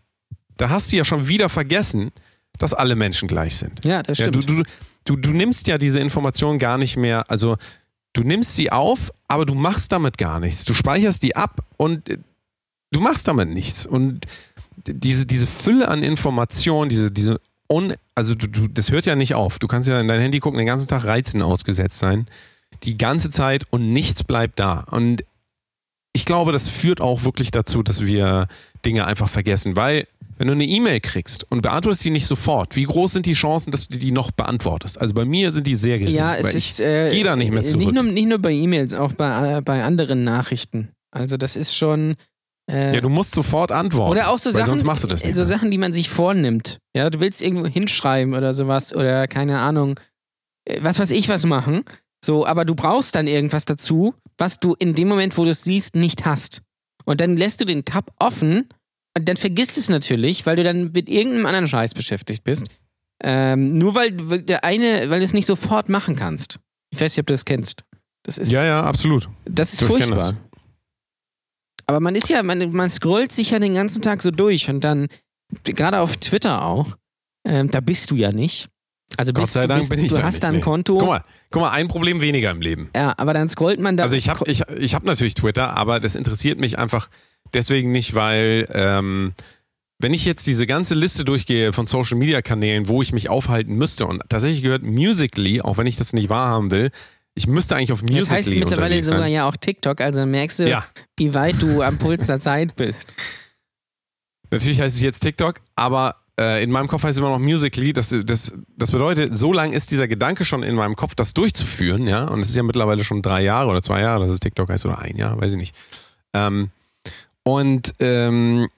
Da hast du ja schon wieder vergessen, dass alle Menschen gleich sind. Ja, das Ja, stimmt. du, du, du, du nimmst ja diese Information gar nicht mehr, also du nimmst sie auf, aber du machst damit gar nichts. Du speicherst die ab und äh, du machst damit nichts. Und diese, diese Fülle an Informationen, diese, diese un, also du, du, das hört ja nicht auf. Du kannst ja in dein Handy gucken, den ganzen Tag Reizen ausgesetzt sein. Die ganze Zeit und nichts bleibt da. Und ich glaube, das führt auch wirklich dazu, dass wir Dinge einfach vergessen, weil wenn du eine E-Mail kriegst und beantwortest die nicht sofort, wie groß sind die Chancen, dass du die noch beantwortest? Also bei mir sind die sehr gering. Ja, es ist. ich Äh, gehe da nicht mehr äh, zurück. Nicht nur, nicht nur bei E-Mails, auch bei, äh, bei anderen Nachrichten. Also, das ist schon. Äh, ja, du musst sofort antworten. oder auch so Sachen, sonst machst du das nicht. so mehr. Sachen, die man sich vornimmt. Ja, du willst irgendwo hinschreiben oder sowas oder keine Ahnung, äh, was weiß ich was machen. So, aber du brauchst dann irgendwas dazu, was du in dem Moment, wo du es siehst, nicht hast. Und dann lässt du den Tab offen und dann vergisst es natürlich, weil du dann mit irgendeinem anderen Scheiß beschäftigt bist. Ähm, nur weil, der eine, weil du es nicht sofort machen kannst. Ich weiß nicht, ob du das kennst. Das ist, ja, ja, absolut. das ist ich furchtbar. das. Aber man ist ja, man, man scrollt sich ja den ganzen Tag so durch und dann, gerade auf Twitter auch, ähm, da bist du ja nicht. Also Gott bist, sei du, Dank bist, bin ich du hast da ein. Konto. Guck mal, guck mal, ein Problem weniger im Leben. Ja, aber dann scrollt man da. Also ich habe ich, ich hab natürlich Twitter, aber das interessiert mich einfach deswegen nicht, weil ähm, wenn ich jetzt diese ganze Liste durchgehe von Social Media Kanälen, wo ich mich aufhalten müsste und tatsächlich gehört Musically, auch wenn ich das nicht wahrhaben will, ich müsste eigentlich auf Musically das heißt mittlerweile sogar sein. ja auch TikTok, also merkst du, Ja, wie weit du am Puls der Zeit bist. natürlich heißt es jetzt TikTok, aber äh, in meinem Kopf heißt es immer noch Musically. Das, das, das bedeutet, so lange ist dieser Gedanke schon in meinem Kopf, das durchzuführen, ja. Und es ist ja mittlerweile schon drei Jahre oder zwei Jahre, dass es TikTok heißt oder ein Jahr, weiß ich nicht. Ähm, und ähm,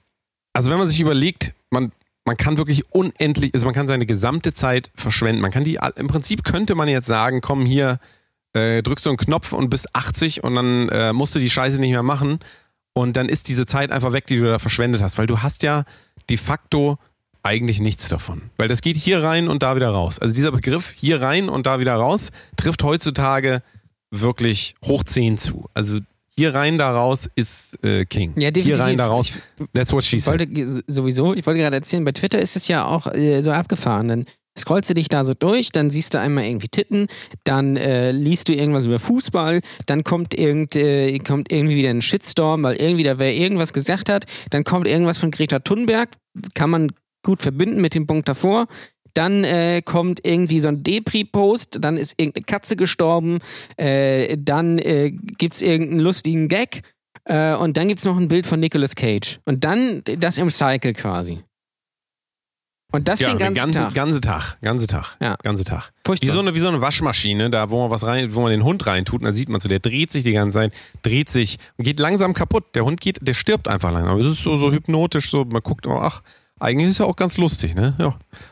also wenn man sich überlegt, man, man kann wirklich unendlich, also man kann seine gesamte Zeit verschwenden. Man kann die, im Prinzip könnte man jetzt sagen, komm hier, äh, drückst du einen Knopf und bist 80 und dann äh, musst du die Scheiße nicht mehr machen. Und dann ist diese Zeit einfach weg, die du da verschwendet hast, weil du hast ja de facto eigentlich nichts davon. Weil das geht hier rein und da wieder raus. Also dieser Begriff hier rein und da wieder raus trifft heutzutage wirklich hoch 10 zu. Also hier rein, da raus ist äh, King. Ja, definitiv. Hier rein, da raus. That's what she said. wollte sowieso, ich wollte gerade erzählen, bei Twitter ist es ja auch äh, so abgefahren. Dann scrollst du dich da so durch, dann siehst du einmal irgendwie Titten, dann äh, liest du irgendwas über Fußball, dann kommt, irgend, äh, kommt irgendwie wieder ein Shitstorm, weil irgendwie da wer irgendwas gesagt hat, dann kommt irgendwas von Greta Thunberg, kann man gut verbinden mit dem Punkt davor. Dann äh, kommt irgendwie so ein Depri-Post, dann ist irgendeine Katze gestorben, äh, dann äh, gibt es irgendeinen lustigen Gag Äh, und dann gibt es noch ein Bild von Nicolas Cage. Und dann das im Cycle quasi. Und das Ja, den ganzen ganze, Tag. ganze Tag, ganze Tag, Ja. ganze Tag. Furchtbar. Wie so, eine, wie so eine Waschmaschine, da wo man was rein, wo man den Hund reintut, und da sieht man so, der dreht sich die ganze Zeit, dreht sich und geht langsam kaputt. Der Hund geht, der stirbt einfach langsam. Aber das ist so, so hypnotisch, so, man guckt, oh, ach, eigentlich ist ja auch ganz lustig, ne? Ja.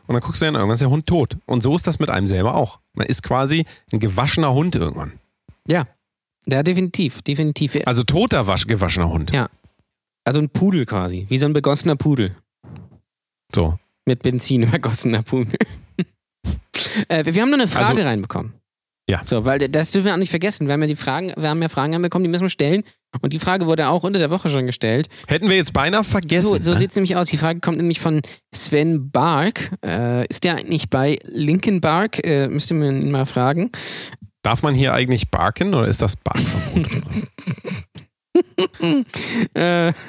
Und dann guckst du dann, irgendwann ist der Hund tot. Und so ist das mit einem selber auch. Man ist quasi ein gewaschener Hund irgendwann. Ja. Ja, definitiv. Definitiv. Also toter wasch, gewaschener Hund. Ja. Also ein Pudel quasi. Wie so ein begossener Pudel. So. Mit Benzin übergossener Pudel. äh, wir haben noch eine Frage Also- reinbekommen. Ja. So, weil das dürfen wir auch nicht vergessen. Wir haben ja die Fragen, wir haben ja Fragen reinbekommen, die müssen wir stellen. Und die Frage wurde auch unter der Woche schon gestellt. Hätten wir jetzt beinahe vergessen. So, so ne? sieht es nämlich aus. Die Frage kommt nämlich von Sven Bark. Äh, ist der eigentlich bei Linkin Bark? Äh, müsste man ihn mal fragen. Darf man hier eigentlich barken oder ist das Barkverbot? Äh,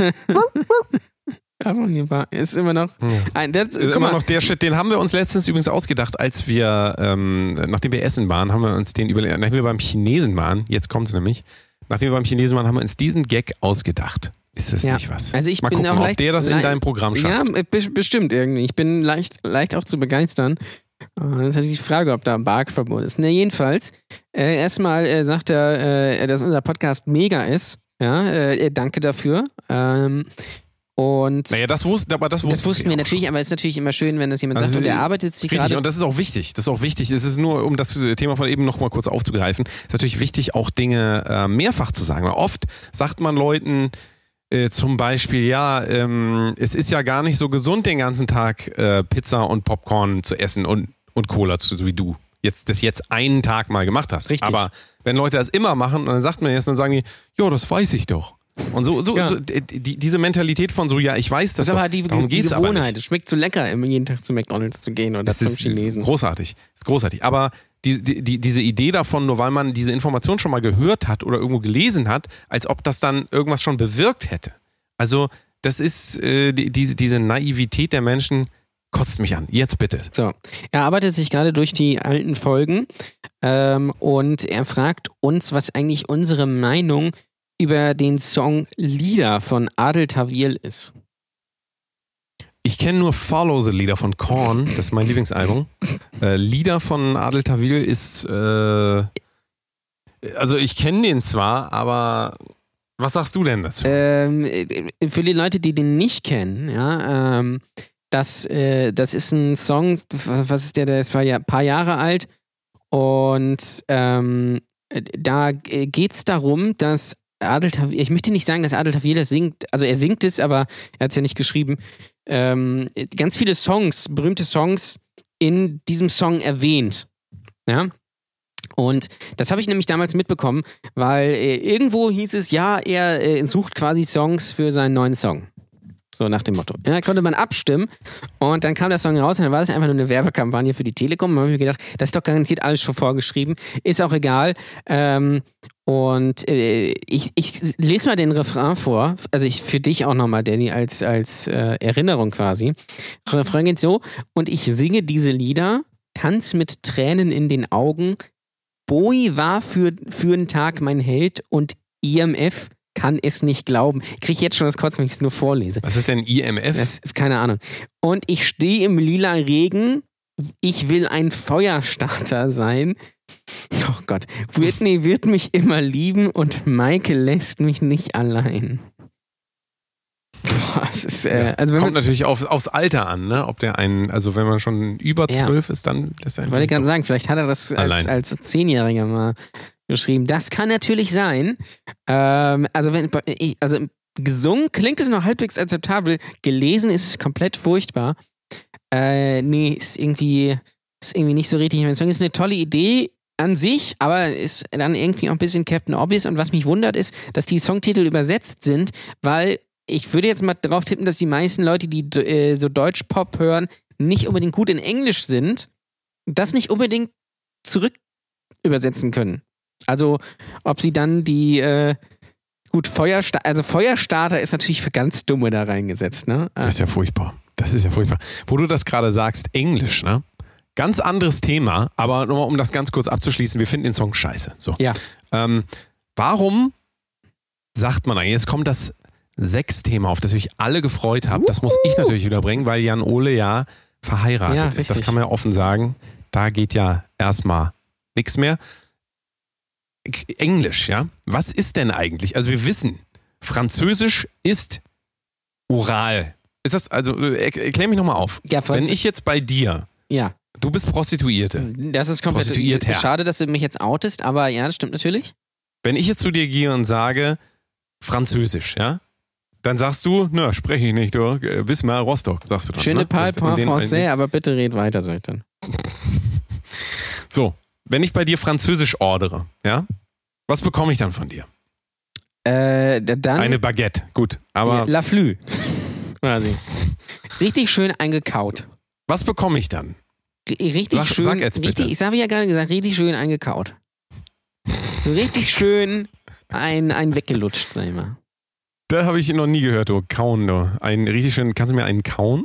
Darf man hier bar- ist immer noch. Ein, das, Ist guck immer mal, noch der Shit, den haben wir uns letztens übrigens ausgedacht, als wir, ähm, nachdem wir essen waren, haben wir uns den überlegt, nachdem wir beim Chinesen waren, jetzt kommt es nämlich, nachdem wir beim Chinesen waren, haben wir uns diesen Gag ausgedacht. Ist das Ja. nicht was? Also ich Mal bin gucken, auch ob leicht- der das in deinem Programm schafft. Ja, be bestimmt irgendwie. Ich bin leicht, leicht auch zu begeistern. Äh, Das ist natürlich die Frage, ob da ein Barkverbot ist. Ne, jedenfalls, äh, erstmal äh, sagt er, äh, dass unser Podcast mega ist. Ja, äh, danke dafür. Ähm, und Naja, das wussten, aber das wussten, das wussten wir natürlich, aber es ist natürlich immer schön, wenn das jemand Also, sagt und der äh, arbeitet sich Richtig, gerade. und das ist auch wichtig. Das ist auch wichtig. Es ist nur, um das Thema von eben noch mal kurz aufzugreifen, ist natürlich wichtig, auch Dinge äh, mehrfach zu sagen. Weil oft sagt man Leuten äh, zum Beispiel, ja, ähm, es ist ja gar nicht so gesund, den ganzen Tag äh, Pizza und Popcorn zu essen und, und Cola zu, so wie du jetzt das jetzt einen Tag mal gemacht hast. Richtig. Aber wenn Leute das immer machen, dann sagt man jetzt, dann sagen die, ja, das weiß ich doch. Und so, so, Ja. so die, die, diese Mentalität von so, ja, ich weiß das, das ist aber die, Darum die nicht. Gewohnheit. Es schmeckt so lecker, jeden Tag zu McDonalds zu gehen oder Das zum ist Chinesen. großartig. Ist großartig. Aber die, die, die, diese Idee davon, nur weil man diese Information schon mal gehört hat oder irgendwo gelesen hat, als ob das dann irgendwas schon bewirkt hätte. Also, das ist äh, die, diese, diese Naivität der Menschen, kotzt mich an. Jetzt bitte. So, er arbeitet sich gerade durch die alten Folgen ähm, und er fragt uns, was eigentlich unsere Meinung über den Song Lieder von Adel Tawil ist. Ich kenne nur Follow the Leader von Korn, das ist mein Lieblingsalbum. Äh, Lieder von Adel Tawil ist, äh, also ich kenne den zwar, aber was sagst du denn dazu? Ähm, äh, für die Leute, die den nicht kennen, ja, ähm, das, äh, das ist ein Song, was ist der, der ist ein paar Jahre alt und ähm, äh, da geht es darum, dass Adel Tawil, ich möchte nicht sagen, dass Adel Tawil das singt, also er singt es, aber er hat es ja nicht geschrieben, ähm, ganz viele Songs, berühmte Songs in diesem Song erwähnt. Ja. Und das habe ich nämlich damals mitbekommen, weil äh, irgendwo hieß es, ja, er äh, sucht quasi Songs für seinen neuen Song. So nach dem Motto. Ja, da konnte man abstimmen und dann kam der Song raus und dann war es einfach nur eine Werbekampagne für die Telekom. Dann habe ich mir gedacht, das ist doch garantiert alles schon vorgeschrieben. Ist auch egal. Ähm, und äh, ich, ich lese mal den Refrain vor. Also ich, für dich auch nochmal, Danny, als, als äh, Erinnerung quasi. Refrain geht so. Und ich singe diese Lieder, tanz mit Tränen in den Augen. Bowie war für, für einen Tag mein Held und IMF kann es nicht glauben. Kriege ich jetzt schon das Kotzen, wenn ich es nur vorlese. Was ist denn IMF? Das, keine Ahnung. Und ich stehe im lila Regen. Ich will ein Feuerstarter sein. Oh Gott. Whitney wird mich immer lieben und Michael lässt mich nicht allein. Boah, es ist, äh, also Kommt natürlich auf, aufs Alter an, ne? Ob der einen, also wenn man schon über Ja. zwölf ist, dann lässt er ich wollte einen gerade sagen, vielleicht hat er das als, als Zehnjähriger mal geschrieben. Das kann natürlich sein. Ähm, also, wenn, also gesungen klingt es noch halbwegs akzeptabel, gelesen ist es komplett furchtbar. Äh, nee, ist irgendwie, ist irgendwie nicht so richtig. Song ist eine tolle Idee an sich, aber ist dann irgendwie auch ein bisschen Captain Obvious. Und was mich wundert, ist, dass die Songtitel übersetzt sind, weil ich würde jetzt mal drauf tippen, dass die meisten Leute, die äh, so Deutsch-Pop hören, nicht unbedingt gut in Englisch sind, das nicht unbedingt zurück übersetzen können. Also, ob sie dann die, äh, gut, Feuerstarter, also Feuerstarter ist natürlich für ganz Dumme da reingesetzt, ne? Das ist ja furchtbar. Das ist ja furchtbar. Wo du das gerade sagst, Englisch, ne? Ganz anderes Thema, aber nochmal, um das ganz kurz abzuschließen, wir finden den Song scheiße. So. Ja. Ähm, warum sagt man eigentlich? Jetzt kommt das Sexthema, auf das ich alle gefreut habe. Das muss ich natürlich wieder bringen, weil Jan Ole ja verheiratet Ja, ist. Das kann man ja offen sagen. Da geht ja erstmal nichts mehr. Englisch, ja? Was ist denn eigentlich? Also wir wissen, Französisch ist oral. Ist das, also äh, erk- erklär mich nochmal auf. Ja, Wenn ich jetzt bei dir, Ja, du bist Prostituierte, das ist komplett Prostituierter. schade, dass du mich jetzt outest, aber ja, das stimmt natürlich. wenn ich jetzt zu dir gehe und sage Französisch, ja? Dann sagst du, na, spreche ich nicht, du. Äh, Wismar, Rostock, sagst du dann. Schöne ne? Den- français, aber bitte red weiter, sag ich dann. So, wenn ich bei dir Französisch ordere, ja? Was bekomme ich dann von dir? Äh, da- dann Eine Baguette, gut. Aber La Flü. Quasi. Richtig schön eingekaut. was bekomme ich dann? Richtig Sag- schön. sag jetzt bitte. Richtig, ich habe ja gerade gesagt, richtig schön eingekaut. Richtig schön ein, ein weggelutscht, sag ich mal. Da habe ich noch nie gehört, du. Kauen, du. Ein richtig schön, kannst du mir einen kauen?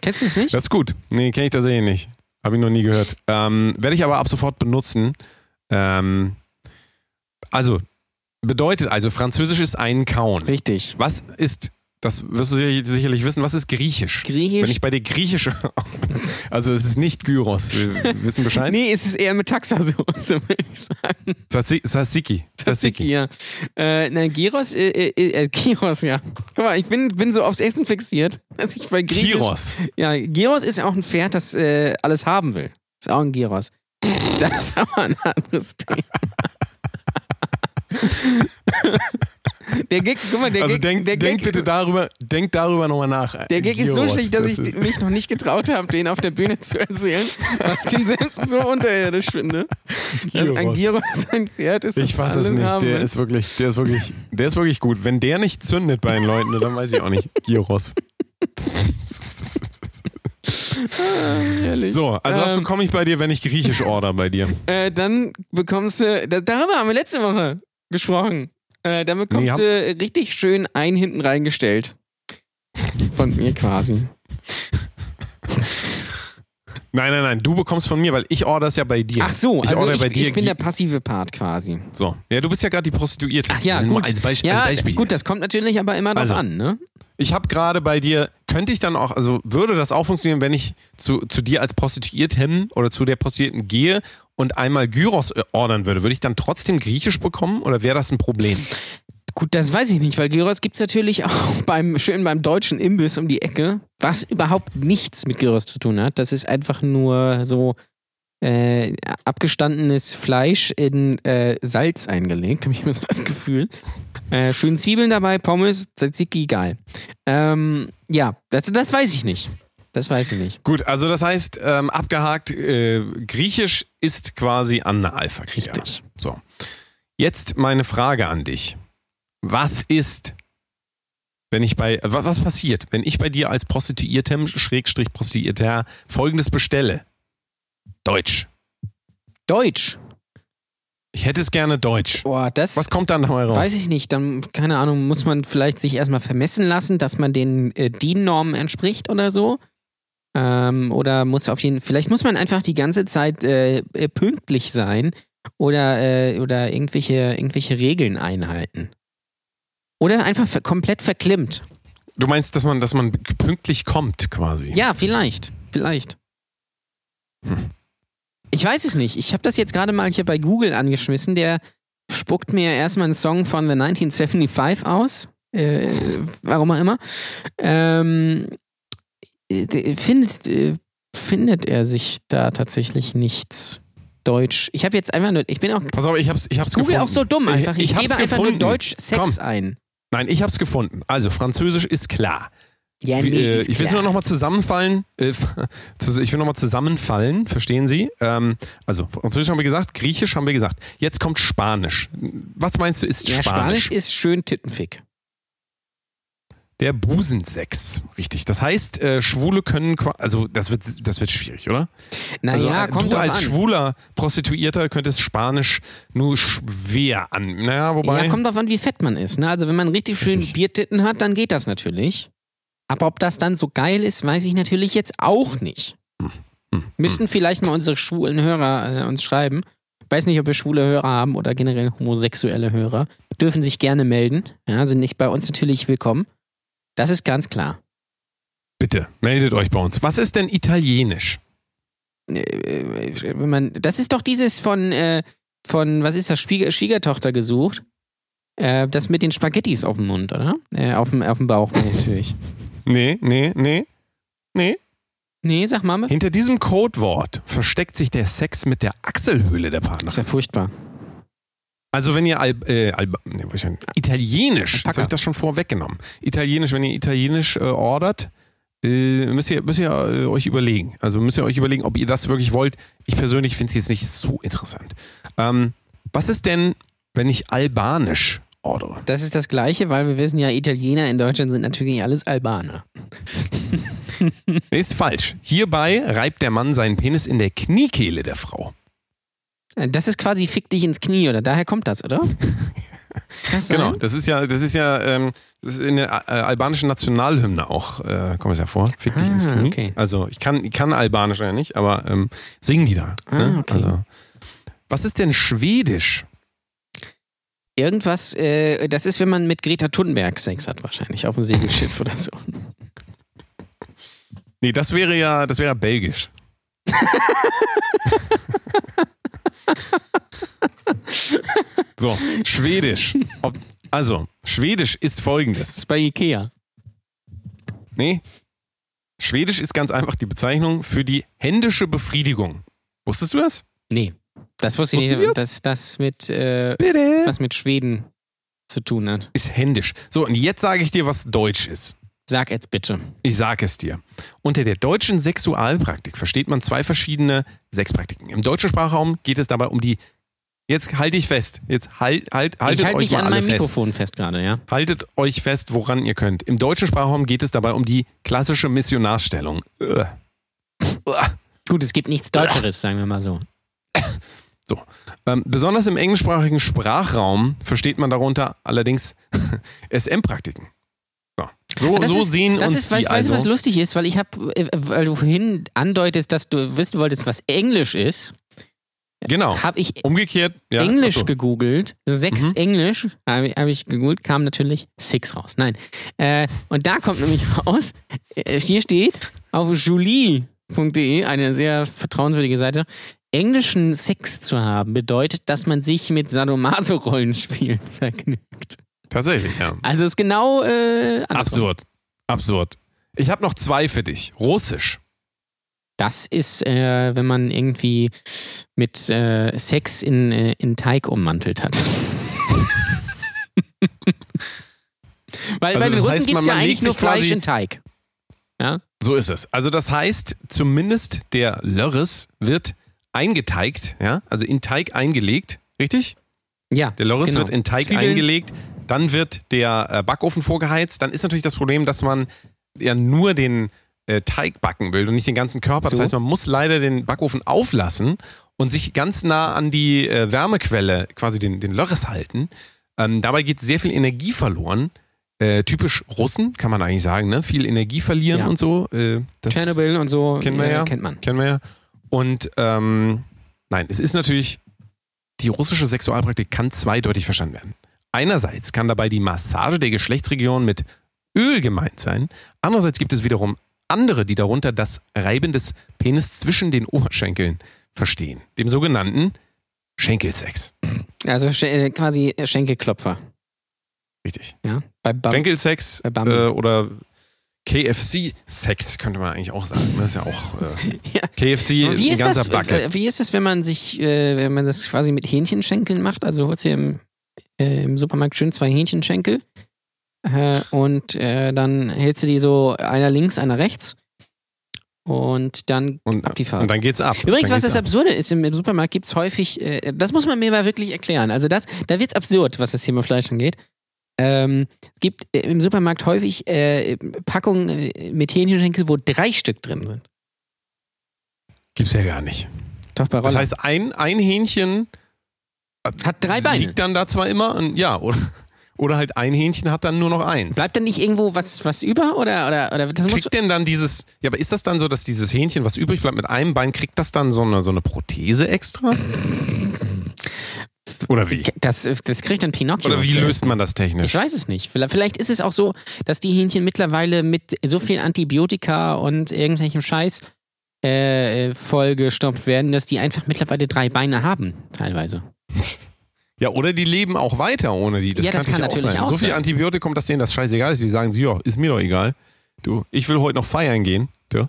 Kennst du es nicht? Das ist gut. Nee, kenne ich tatsächlich nicht. Habe ich noch nie gehört. Ähm, Werde ich aber ab sofort benutzen. Ähm, also, bedeutet also, Französisch ist ein Kauen. Richtig. Was ist, das wirst du sicher- sicherlich wissen, was ist Griechisch? Griechisch. Wenn ich bei dir Griechisch. Also, es ist nicht Gyros. Wir wissen Bescheid. nee, es ist eher mit Taxasoße, würde ich sagen. Tzatziki. Tzatziki. Tzatziki, ja. Äh, nein, Gyros, äh, äh, äh, Gyros, ja. Guck mal, ich bin, bin so aufs Essen fixiert, dass ich bei Griechisch... Gyros. Ja, Gyros ist ja auch ein Pferd, das äh, alles haben will. Ist auch ein Gyros. Das ist aber ein anderes Thema. Der Gag, guck mal, der Also Gag, denk, der denk bitte darüber, denk darüber nochmal nach. der Gag ist so schlecht, dass das ich mich noch nicht getraut habe, den auf der Bühne zu erzählen, weil ich den selbst so unterirdisch finde. Dass ein Gyros. Gyros ein Pferd ist, Ich fasse es nicht. haben Der will. ist wirklich, der ist wirklich, der ist wirklich gut. Wenn der nicht zündet bei den Leuten, dann weiß ich auch nicht. Gyros. Herrlich. So, also was Ähm, bekomme ich bei dir, wenn ich Griechisch order bei dir? Äh, dann bekommst du, da, darüber haben wir letzte Woche gesprochen. Äh, dann bekommst Nee, du richtig schön einen hinten reingestellt. Von mir quasi. Nein, nein, nein. Du bekommst von mir, weil ich order es ja bei dir. Ach so, ich also ich, bei dir. ich bin der passive Part quasi. so. Ja, du bist ja gerade die Prostituierte. Ach ja, gut. Als, Beisp ja, als Beispiel. gut, das kommt natürlich aber immer drauf Also. an, ne? Ich habe gerade bei dir, könnte ich dann auch, also würde das auch funktionieren, wenn ich zu, zu dir als Prostituierten oder zu der Prostituierten gehe und einmal Gyros äh, ordern würde, würde ich dann trotzdem Griechisch bekommen oder wäre das ein Problem? Gut, das weiß ich nicht, weil Gyros gibt es natürlich auch beim, schön beim deutschen Imbiss um die Ecke, was überhaupt nichts mit Gyros zu tun hat. Das ist einfach nur so äh, abgestandenes Fleisch in äh, Salz eingelegt, habe ich immer so das Gefühl. Äh, schön Zwiebeln dabei, Pommes, Tzatziki, geil. Ähm, ja, das, das weiß ich nicht. Das weiß ich nicht. Gut, also das heißt, ähm, abgehakt, äh, Griechisch ist quasi Analverkehr. Richtig. So. Jetzt meine Frage an dich. Was ist, wenn ich bei, was, was passiert, wenn ich bei dir als Prostituiertem, Schrägstrich Prostituierter, folgendes bestelle? Deutsch. Deutsch. Ich hätte es gerne Deutsch. Boah, das Was kommt dann dabei raus? weiß ich nicht. Dann, keine Ahnung, muss man vielleicht sich erstmal vermessen lassen, dass man den äh, DIN-Normen entspricht oder so. Ähm, oder muss auf jeden vielleicht muss man einfach die ganze Zeit äh, äh, pünktlich sein oder, äh, oder irgendwelche, irgendwelche Regeln einhalten. Oder einfach ver komplett verklimmt. Du meinst, dass man, dass man pünktlich kommt, quasi. Ja, vielleicht. Vielleicht. Ich weiß es nicht. Ich habe das jetzt gerade mal hier bei Google angeschmissen. Der spuckt mir erstmal einen Song von The 1975 aus. Äh, warum auch immer. Ähm, äh, findet, äh, findet er sich da tatsächlich nichts Deutsch. Ich habe jetzt einfach nur, ich bin auch, Pass auf, ich hab's, ich hab's Google gefunden. auch so dumm einfach. Ich, Ich hab's gebe einfach gefunden. nur Deutsch Sex Komm. ein. Nein, ich hab's gefunden. Also, Französisch ist klar. Ja, Wie, äh, ist ich will es nur nochmal zusammenfallen. Äh, ich will nochmal zusammenfallen, verstehen Sie? Ähm, also, Französisch haben wir gesagt, Griechisch haben wir gesagt. Jetzt kommt Spanisch. Was meinst du, ist ja, Spanisch? Spanisch ist schön Tittenfick. Der Busensex, richtig. Das heißt, äh, Schwule können, also das wird, das wird schwierig, oder? Naja, also, äh, kommt du als an. schwuler Prostituierter könntest Spanisch nur schwer an. Naja, wobei. Ja, kommt drauf an, wie fett man ist. Ne? Also wenn man richtig schön Richtig. Biertitten hat, dann geht das natürlich. Aber ob das dann so geil ist, weiß ich natürlich jetzt auch nicht. Hm. Müssten vielleicht mal unsere schwulen Hörer äh, uns schreiben. weiß nicht, ob wir schwule Hörer haben oder generell homosexuelle Hörer. Dürfen sich gerne melden. Ja, sind nicht bei uns natürlich willkommen. Das ist ganz klar. Bitte, meldet euch bei uns. Was ist denn Italienisch? Äh, wenn man, das ist doch dieses von, äh, von was ist das, Schwieger, Schwiegertochter gesucht. Äh, das mit den Spaghettis auf dem Mund, oder? Äh, auf, dem, auf dem Bauch natürlich. Nee, nee, nee. Nee. Nee, sag Mama. Hinter diesem Codewort versteckt sich der Sex mit der Achselhöhle der Das Partnerin. ist ja furchtbar. Also wenn ihr Al äh, Al nee? Italienisch, habe ich das schon vorweggenommen. Italienisch, wenn ihr Italienisch äh, ordert, äh, müsst ihr, müsst ihr äh, euch überlegen. Also müsst ihr euch überlegen, ob ihr das wirklich wollt. Ich persönlich finde es jetzt nicht so interessant. Ähm, was ist denn, wenn ich Albanisch ordere? Das ist das Gleiche, weil wir wissen ja, Italiener in Deutschland sind natürlich alles Albaner. Ist falsch. Hierbei reibt der Mann seinen Penis in der Kniekehle der Frau. Äh, Das ist quasi fick dich ins Knie, oder? Daher kommt das, oder? Sein? Genau, das ist ja, das ist ja, ähm, das ist in der äh, albanischen Nationalhymne auch, äh, kommt es ja vor. Fick dich Ah, ins Knie. okay. Also ich kann, ich kann Albanisch ja nicht, aber ähm, singen die da. Ah, ne? okay. also, was ist denn Schwedisch? Irgendwas, äh, das ist, wenn man mit Greta Thunberg Sex hat, wahrscheinlich, auf dem Segelschiff oder so. Nee, das wäre ja, das wäre Belgisch. so, Schwedisch. Ob, also, Schwedisch ist Das folgendes. ist bei Ikea. Nee. Schwedisch ist ganz einfach die Bezeichnung für die händische Befriedigung. Wusstest du das? Nee. Das wusste ich nicht, das? dass das mit, äh, was mit Schweden zu tun hat. Ist händisch. So, und jetzt sage ich dir, was Deutsch ist. Sag jetzt bitte. Ich sage es dir. Unter der deutschen Sexualpraktik versteht man zwei verschiedene Sexpraktiken. Im deutschen Sprachraum geht es dabei um die. Jetzt halte ich fest. Jetzt halt, halt, ich haltet halte euch mich mal an meinem fest. Mikrofon fest gerade, ja. Haltet euch fest, woran ihr könnt. Im deutschen Sprachraum geht es dabei um die klassische Missionarstellung. Ugh. Gut, es gibt nichts Deutscheres, sagen wir mal so. So. Ähm, besonders im englischsprachigen Sprachraum versteht man darunter allerdings SM-Praktiken. So, so, Das so ist, sehen das uns ist, die weißt, weißt du, also. was lustig ist? Weil ich habe, weil du vorhin andeutest, dass du wissen wolltest, was Englisch ist, genau. habe ich Umgekehrt. Ja, Englisch achso. gegoogelt. Sechs Mhm. Englisch habe ich, hab ich gegoogelt, kam natürlich Six raus. Nein. Äh, und da kommt nämlich raus, äh, hier steht auf julie.de, eine sehr vertrauenswürdige Seite, englischen Sex zu haben bedeutet, dass man sich mit Sadomaso-Rollenspielen vergnügt. Tatsächlich, ja. Also ist genau äh. Absurd. Absurd. Ich habe noch zwei für dich. Russisch. Das ist, äh, wenn man irgendwie mit äh, Sex in, äh, in Teig ummantelt hat. Weil Also bei den Russen gibt es ja eigentlich nur Fleisch in Teig. So ist es. Also das heißt, zumindest der Lörres wird eingeteigt, ja, also in Teig eingelegt, richtig? Ja, Der Lörres genau. wird in Teig Zwiebeln. eingelegt, dann wird der äh, Backofen vorgeheizt. Dann ist natürlich das Problem, dass man ja nur den äh, Teig backen will und nicht den ganzen Körper. Das So. heißt, man muss leider den Backofen auflassen und sich ganz nah an die äh, Wärmequelle, quasi den, den Lörres halten. Ähm, dabei geht sehr viel Energie verloren. Äh, typisch Russen, kann man eigentlich sagen, ne? Viel Energie verlieren Ja. und so. Äh, Tschernobyl und so kennen wir ja. kennt man. Kennen wir ja. Und ähm, nein, es ist natürlich, die russische Sexualpraktik kann zweideutig verstanden werden. Einerseits kann dabei die Massage der Geschlechtsregion mit Öl gemeint sein. Andererseits gibt es wiederum andere, die darunter das Reiben des Penis zwischen den Oberschenkeln verstehen. Dem sogenannten Schenkelsex. Also äh, quasi Schenkelklopfer. Richtig. Ja? Bei Bam Schenkelsex bei äh, oder KFC-Sex könnte man eigentlich auch sagen. Das ist ja auch äh, Ja. KFC wie ein ist, ganzer das, Backe. wie ist es, wenn man sich, äh, wenn man das quasi mit Hähnchenschenkeln macht? Also holst du im, äh, im Supermarkt schön zwei Hähnchenschenkel äh, und äh, dann hältst du die so einer links, einer rechts und dann Und, ab die Fahrt. und dann geht's ab. Übrigens, dann was das ab. Absurde ist, im, im Supermarkt gibt es häufig, äh, das muss man mir mal wirklich erklären. Also das, da wird es absurd, was das Thema Fleisch angeht. Ähm, es gibt äh, im Supermarkt häufig äh, Packungen mit Hähnchenschenkel, wo drei Stück drin sind. Gibt's ja gar nicht. Doch, bei Das heißt, ein, ein Hähnchen Hat drei Beine. liegt dann da zwar immer und ja, oder, oder halt ein Hähnchen hat dann nur noch eins. Bleibt dann nicht irgendwo was, was über? Oder, oder, oder das muss. kriegt denn dann dieses, ja, aber ist das dann so, dass dieses Hähnchen, was übrig bleibt mit einem Bein, kriegt das dann so eine, so eine Prothese extra? Oder wie? Das, das kriegt dann Pinocchio. Oder wie löst man das technisch? Ich weiß es nicht. Vielleicht vielleicht ist es auch so, dass die Hähnchen mittlerweile mit so viel Antibiotika und irgendwelchem Scheiß äh, vollgestopft werden, dass die einfach mittlerweile drei Beine haben, teilweise. Ja, oder die leben auch weiter ohne die. Das Ja, das kann, kann natürlich auch sein. auch so viel sein. Antibiotikum, dass denen das scheißegal ist. Die sagen, sie, ja, ist mir doch egal. Du, ich will heute noch feiern gehen. Du.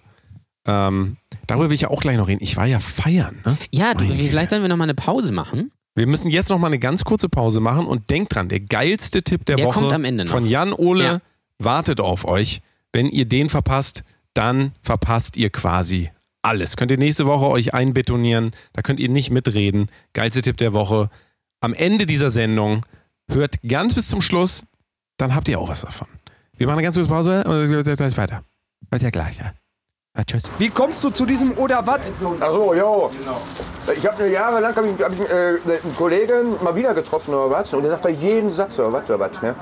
Ähm, darüber will ich ja auch gleich noch reden. Ich war ja feiern. Ne? Ja, du, vielleicht sollen wir noch mal eine Pause machen. Wir müssen jetzt noch mal eine ganz kurze Pause machen und denkt dran, der geilste Tipp der, Der Woche kommt am Ende noch. von Jan Ole Ja. wartet auf euch. Wenn ihr den verpasst, dann verpasst ihr quasi alles. Könnt ihr nächste Woche euch einbetonieren, da könnt ihr nicht mitreden. Geilste Tipp der Woche. Am Ende dieser Sendung hört ganz bis zum Schluss, dann habt ihr auch was davon. Wir machen eine ganz kurze Pause und es geht gleich weiter. Weiter gleich, ja. ja tschüss. Wie kommst du zu diesem oder was? Achso, jo. Ich habe jahrelang hab ich, hab ich äh, einen Kollegen mal wieder getroffen oder was. Und der sagt bei jedem Satz oder was oder was. Ne?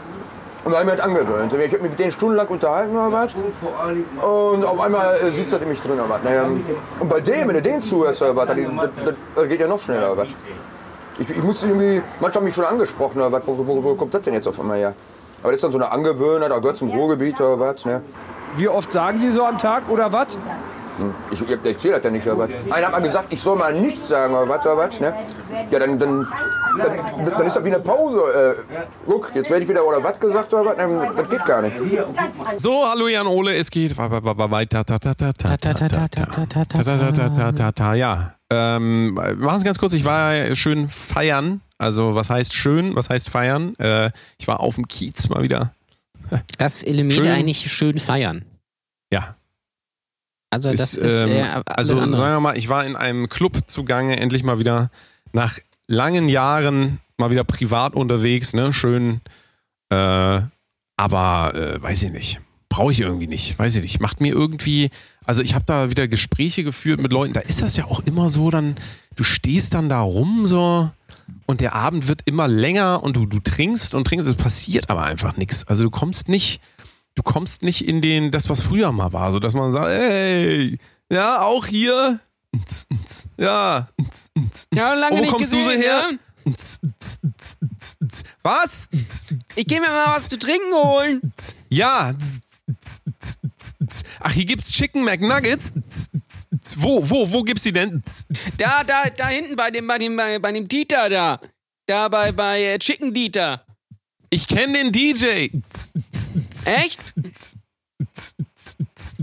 Und da habe ich mir halt angewöhnt. Ich habe mich mit denen stundenlang unterhalten oder was. Und auf einmal äh, sitzt das in mich drin oder was. Ne? Und bei dem, wenn du den zuhörst oder was, das, das, das geht ja noch schneller oder was. Ich, ich musste irgendwie, manche haben mich schon angesprochen oder was. Wo, wo, wo kommt das denn jetzt auf einmal her? Aber das ist dann so eine Angewohnheit, da gehört zum Ruhrgebiet oder was. Ne? Wie oft sagen Sie so am Tag oder was? Ich, ich, ich das ja nicht, aber was. Einer hat mal gesagt, ich soll mal nichts sagen, oder was, oder was, ne? Ja, dann, dann, dann, dann ist das wie eine Pause. Äh, guck, jetzt werde ich wieder, oder was gesagt, oder was, ne? das geht gar nicht. So, hallo Jan Ole, es geht weiter. Ja, machen Sie ganz kurz, ich war schön feiern. Also, was heißt schön, was heißt feiern? Ich war auf dem Kiez mal wieder. Das Element schön. eigentlich schön feiern. Ja, also das ist, ist, ähm, äh, also sagen andere. wir mal, ich war in einem Club zugange, endlich mal wieder nach langen Jahren mal wieder privat unterwegs, ne, schön, äh, aber äh, weiß ich nicht, brauche ich irgendwie nicht, weiß ich nicht, macht mir irgendwie, also ich habe da wieder Gespräche geführt mit Leuten, da ist das ja auch immer so, dann, du stehst dann da rum so und der Abend wird immer länger und du, du trinkst und trinkst, es passiert aber einfach nichts, also du kommst nicht du kommst nicht in den, das was früher mal war, so dass man sagt, ey, ja, auch hier, ja, Ja, lange oh, wo kommst du so gesehen, her? ne? Was? Ich gehe mir mal was zu trinken holen. Ja. Ach, hier gibt's Chicken McNuggets. Wo, wo, wo gibt's die denn? Da, da, da hinten bei dem, bei dem, bei, bei dem Dieter da. Da bei, bei äh, Chicken Dieter. Ich kenne den DJ. Echt?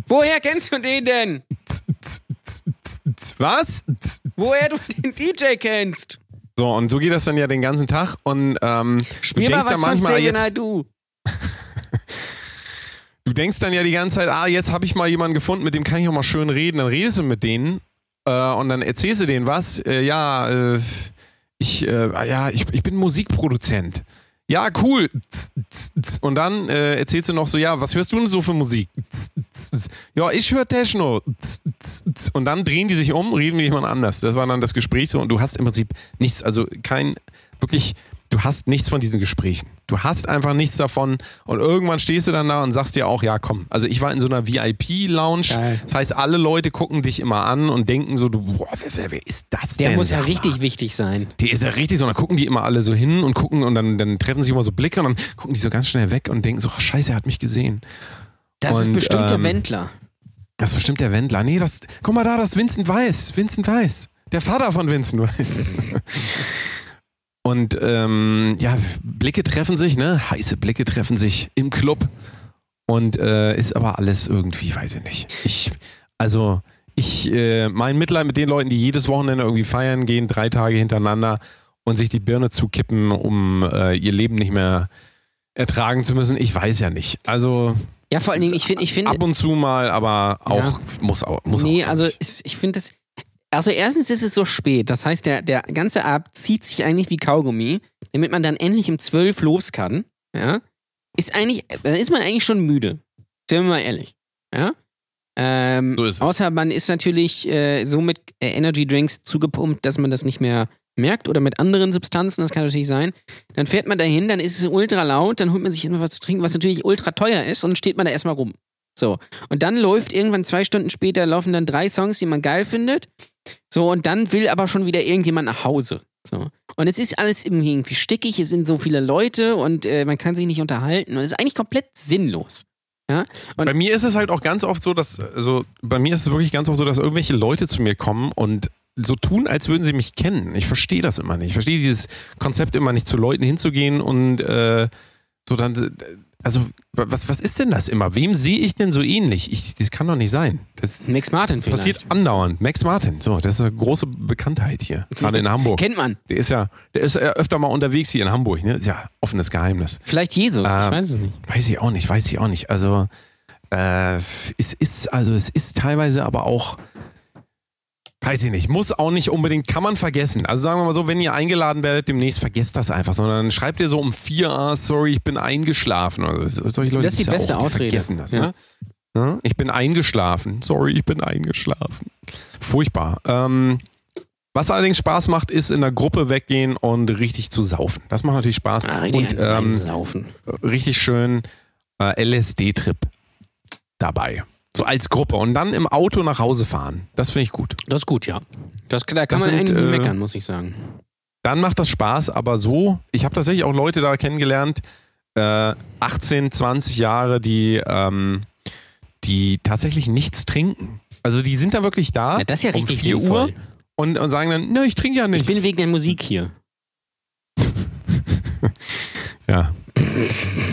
Woher kennst du den denn? Was? Woher du den DJ kennst? So, und so geht das dann ja den ganzen Tag. Und ähm, du Spiel mal denkst ja was von manchmal Xavier jetzt, Naidoo. du denkst dann ja die ganze Zeit, ah, jetzt habe ich mal jemanden gefunden, mit dem kann ich auch mal schön reden. Dann redest du mit denen äh, und dann erzählst du denen was. Äh, ja, äh, ich, äh, ja, ich, ich bin Musikproduzent. Ja, cool. Und dann äh, erzählst du noch so, ja, was hörst du denn so für Musik? Ja, ich höre Techno. Und dann drehen die sich um, reden mit jemand anders. Das war dann das Gespräch so und du hast im Prinzip nichts, also kein, wirklich, du hast nichts von diesen Gesprächen. Du hast einfach nichts davon und irgendwann stehst du dann da und sagst dir auch, ja komm, also ich war in so einer VIP-Lounge, das heißt alle Leute gucken dich immer an und denken so, du, boah, wer, wer, wer ist das Der denn? muss ja richtig wichtig sein. Der ist ja richtig so, und dann gucken die immer alle so hin und gucken und dann, dann treffen sich immer so Blicke und dann gucken die so ganz schnell weg und denken so, ach, scheiße, er hat mich gesehen. Das ist Und, bestimmt der ähm, Wendler. Das ist bestimmt der Wendler. Nee, das, guck mal da, das ist Vincent Weiss. Vincent Weiss. Der Vater von Vincent Weiss. und ähm, ja, Blicke treffen sich, ne? Heiße Blicke treffen sich im Club. Und äh, ist aber alles irgendwie, weiß ich nicht. Ich, also, ich, äh, mein Mitleid mit den Leuten, die jedes Wochenende irgendwie feiern gehen, drei Tage hintereinander und sich die Birne zukippen, um äh, ihr Leben nicht mehr ertragen zu müssen, ich weiß ja nicht. Also, Ja, vor allen Dingen, ich finde, ich finde, Ab und zu mal, aber auch Ja. muss auch. Muss nee, auch also es- ich finde das. Also erstens ist es so spät. Das heißt, der, der ganze Abend zieht sich eigentlich wie Kaugummi, damit man dann endlich um 12 los kann. Ja. Ist eigentlich, dann ist man eigentlich schon müde. Sind wir mal ehrlich. Ja. Ähm, So ist es. Außer man ist natürlich äh, so mit äh, Energy Drinks zugepumpt, dass man das nicht mehr merkt oder mit anderen Substanzen, das kann natürlich sein. Dann fährt man dahin, dann ist es ultra laut, dann holt man sich immer was zu trinken, was natürlich ultra teuer ist und dann steht man da erstmal rum. So. Und dann läuft irgendwann zwei Stunden später, laufen dann drei Songs, die man geil findet. So, und dann will aber schon wieder irgendjemand nach Hause. So. Und es ist alles irgendwie stickig, es sind so viele Leute und äh, man kann sich nicht unterhalten und es ist eigentlich komplett sinnlos. Ja? Und Bei mir ist es halt auch ganz oft so, dass, also bei mir ist es wirklich ganz oft so, dass irgendwelche Leute zu mir kommen und so tun, als würden sie mich kennen. Ich verstehe das immer nicht. Ich verstehe dieses Konzept immer nicht, zu Leuten hinzugehen und äh, so dann. Äh, Also, was, was ist denn das immer? Wem sehe ich denn so ähnlich? Ich, das kann doch nicht sein. Das Max Martin vielleicht. passiert andauernd. Max Martin, so, das ist eine große Bekanntheit hier. Gerade in Hamburg. Kennt man. Der ist ja, der ist ja öfter mal unterwegs hier in Hamburg, ne? Ist ja offenes Geheimnis. Vielleicht Jesus, ich Ähm, weiß es nicht. Weiß ich auch nicht, weiß ich auch nicht. Also äh, es ist, also es ist teilweise aber auch, weiß ich nicht, muss auch nicht unbedingt, kann man vergessen. Also sagen wir mal so, wenn ihr eingeladen werdet, demnächst vergesst das einfach, sondern schreibt ihr so um vier, ah, sorry, ich bin eingeschlafen. Oder so- solche Leute Das ist die beste ja auch, die Ausrede. vergessen das. Ja. Ne? Ich bin eingeschlafen. Sorry, ich bin eingeschlafen. Furchtbar. Ähm, was allerdings Spaß macht, ist in der Gruppe weggehen und richtig zu saufen. Das macht natürlich Spaß. Ah, richtig und ähm, einsaufen. richtig schön äh, LSD-Trip dabei. So als Gruppe. Und dann im Auto nach Hause fahren. Das finde ich gut. Das ist gut, ja. Das, da kann Das man sind, nicht äh, meckern, muss ich sagen. Dann macht das Spaß, aber so, ich habe tatsächlich auch Leute da kennengelernt, äh, 18, 20 Jahre, die, ähm, die tatsächlich nichts trinken. Also die sind da wirklich da Ja, das ist ja um richtig 4 Uhr und, und sagen dann, ne, ich trinke ja Ich nichts. bin wegen der Musik hier. ja.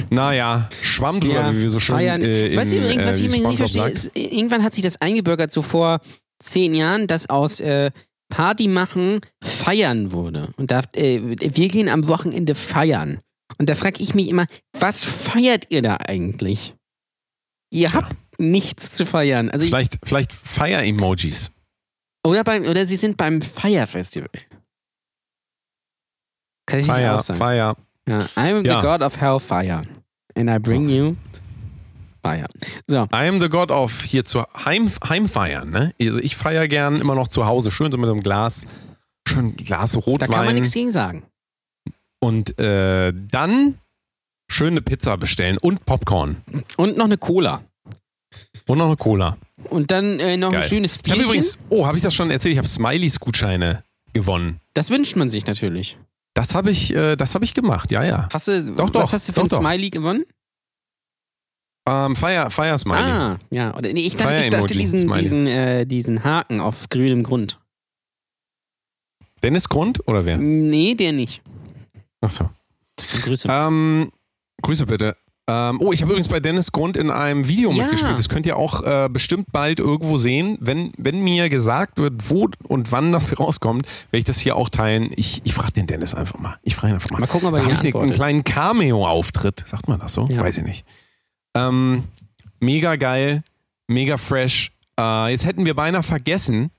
Naja, Schwamm drüber, wie wir so schön feiern. äh, in, weißt du, übrigens, was äh, ich wie mir nicht SpongeBob verstehe, sagt. ist, irgendwann hat sich das eingebürgert, so vor zehn Jahren, dass aus äh, Party machen feiern wurde. Und da, äh, wir gehen am Wochenende feiern. Und da frage ich mich immer, was feiert ihr da eigentlich? Ihr habt nichts zu feiern. Also ich, Vielleicht, vielleicht Fire-Emojis. oder, beim, oder sie sind beim Fire-Festival. Kann ich nicht Fire, aussagen. Fire. Ja. I'm Ja. the God of Hellfire. And I bring you Fire. So, I am the God of hier zu Heim, Heimfeiern. Ne? Also ich feiere gern immer noch zu Hause, schön so mit einem Glas, schön Glas da kann man Rotwein nichts gegen sagen. und äh, dann schöne Pizza bestellen und Popcorn Und noch eine Cola. und noch eine Cola. Und dann äh, noch Geil. ein schönes Ich habe Bierchen. übrigens, oh, habe ich das schon erzählt? Ich habe Smileys Gutscheine gewonnen. Das wünscht man sich natürlich. Das habe ich, äh, das habe ich gemacht. Ja, ja. Hast du, Doch, doch, was hast du für doch, ein. Smiley gewonnen? Ähm, Fire, Fire Smiley. Ah, ja. Oder, nee, ich dachte, ich dachte diesen, diesen, äh, diesen Haken auf grünem Grund. Dennis Grund oder wer? Nee, der nicht. Ach so. Grüße. Ähm, Grüße bitte. Ähm, oh, ich habe übrigens bei Dennis Grund in einem Video Ja. mitgespielt. Das könnt ihr auch äh, bestimmt bald irgendwo sehen. Wenn, wenn mir gesagt wird, wo und wann das rauskommt, werde ich das hier auch teilen. Ich, ich frage den Dennis einfach mal. Ich frage ihn einfach mal. Mal gucken, ob er da habe ich einen antwortet. kleinen Cameo-Auftritt. Sagt man das so? Ja. Weiß ich nicht. Ähm, mega geil, mega fresh. Äh, jetzt hätten wir beinahe vergessen,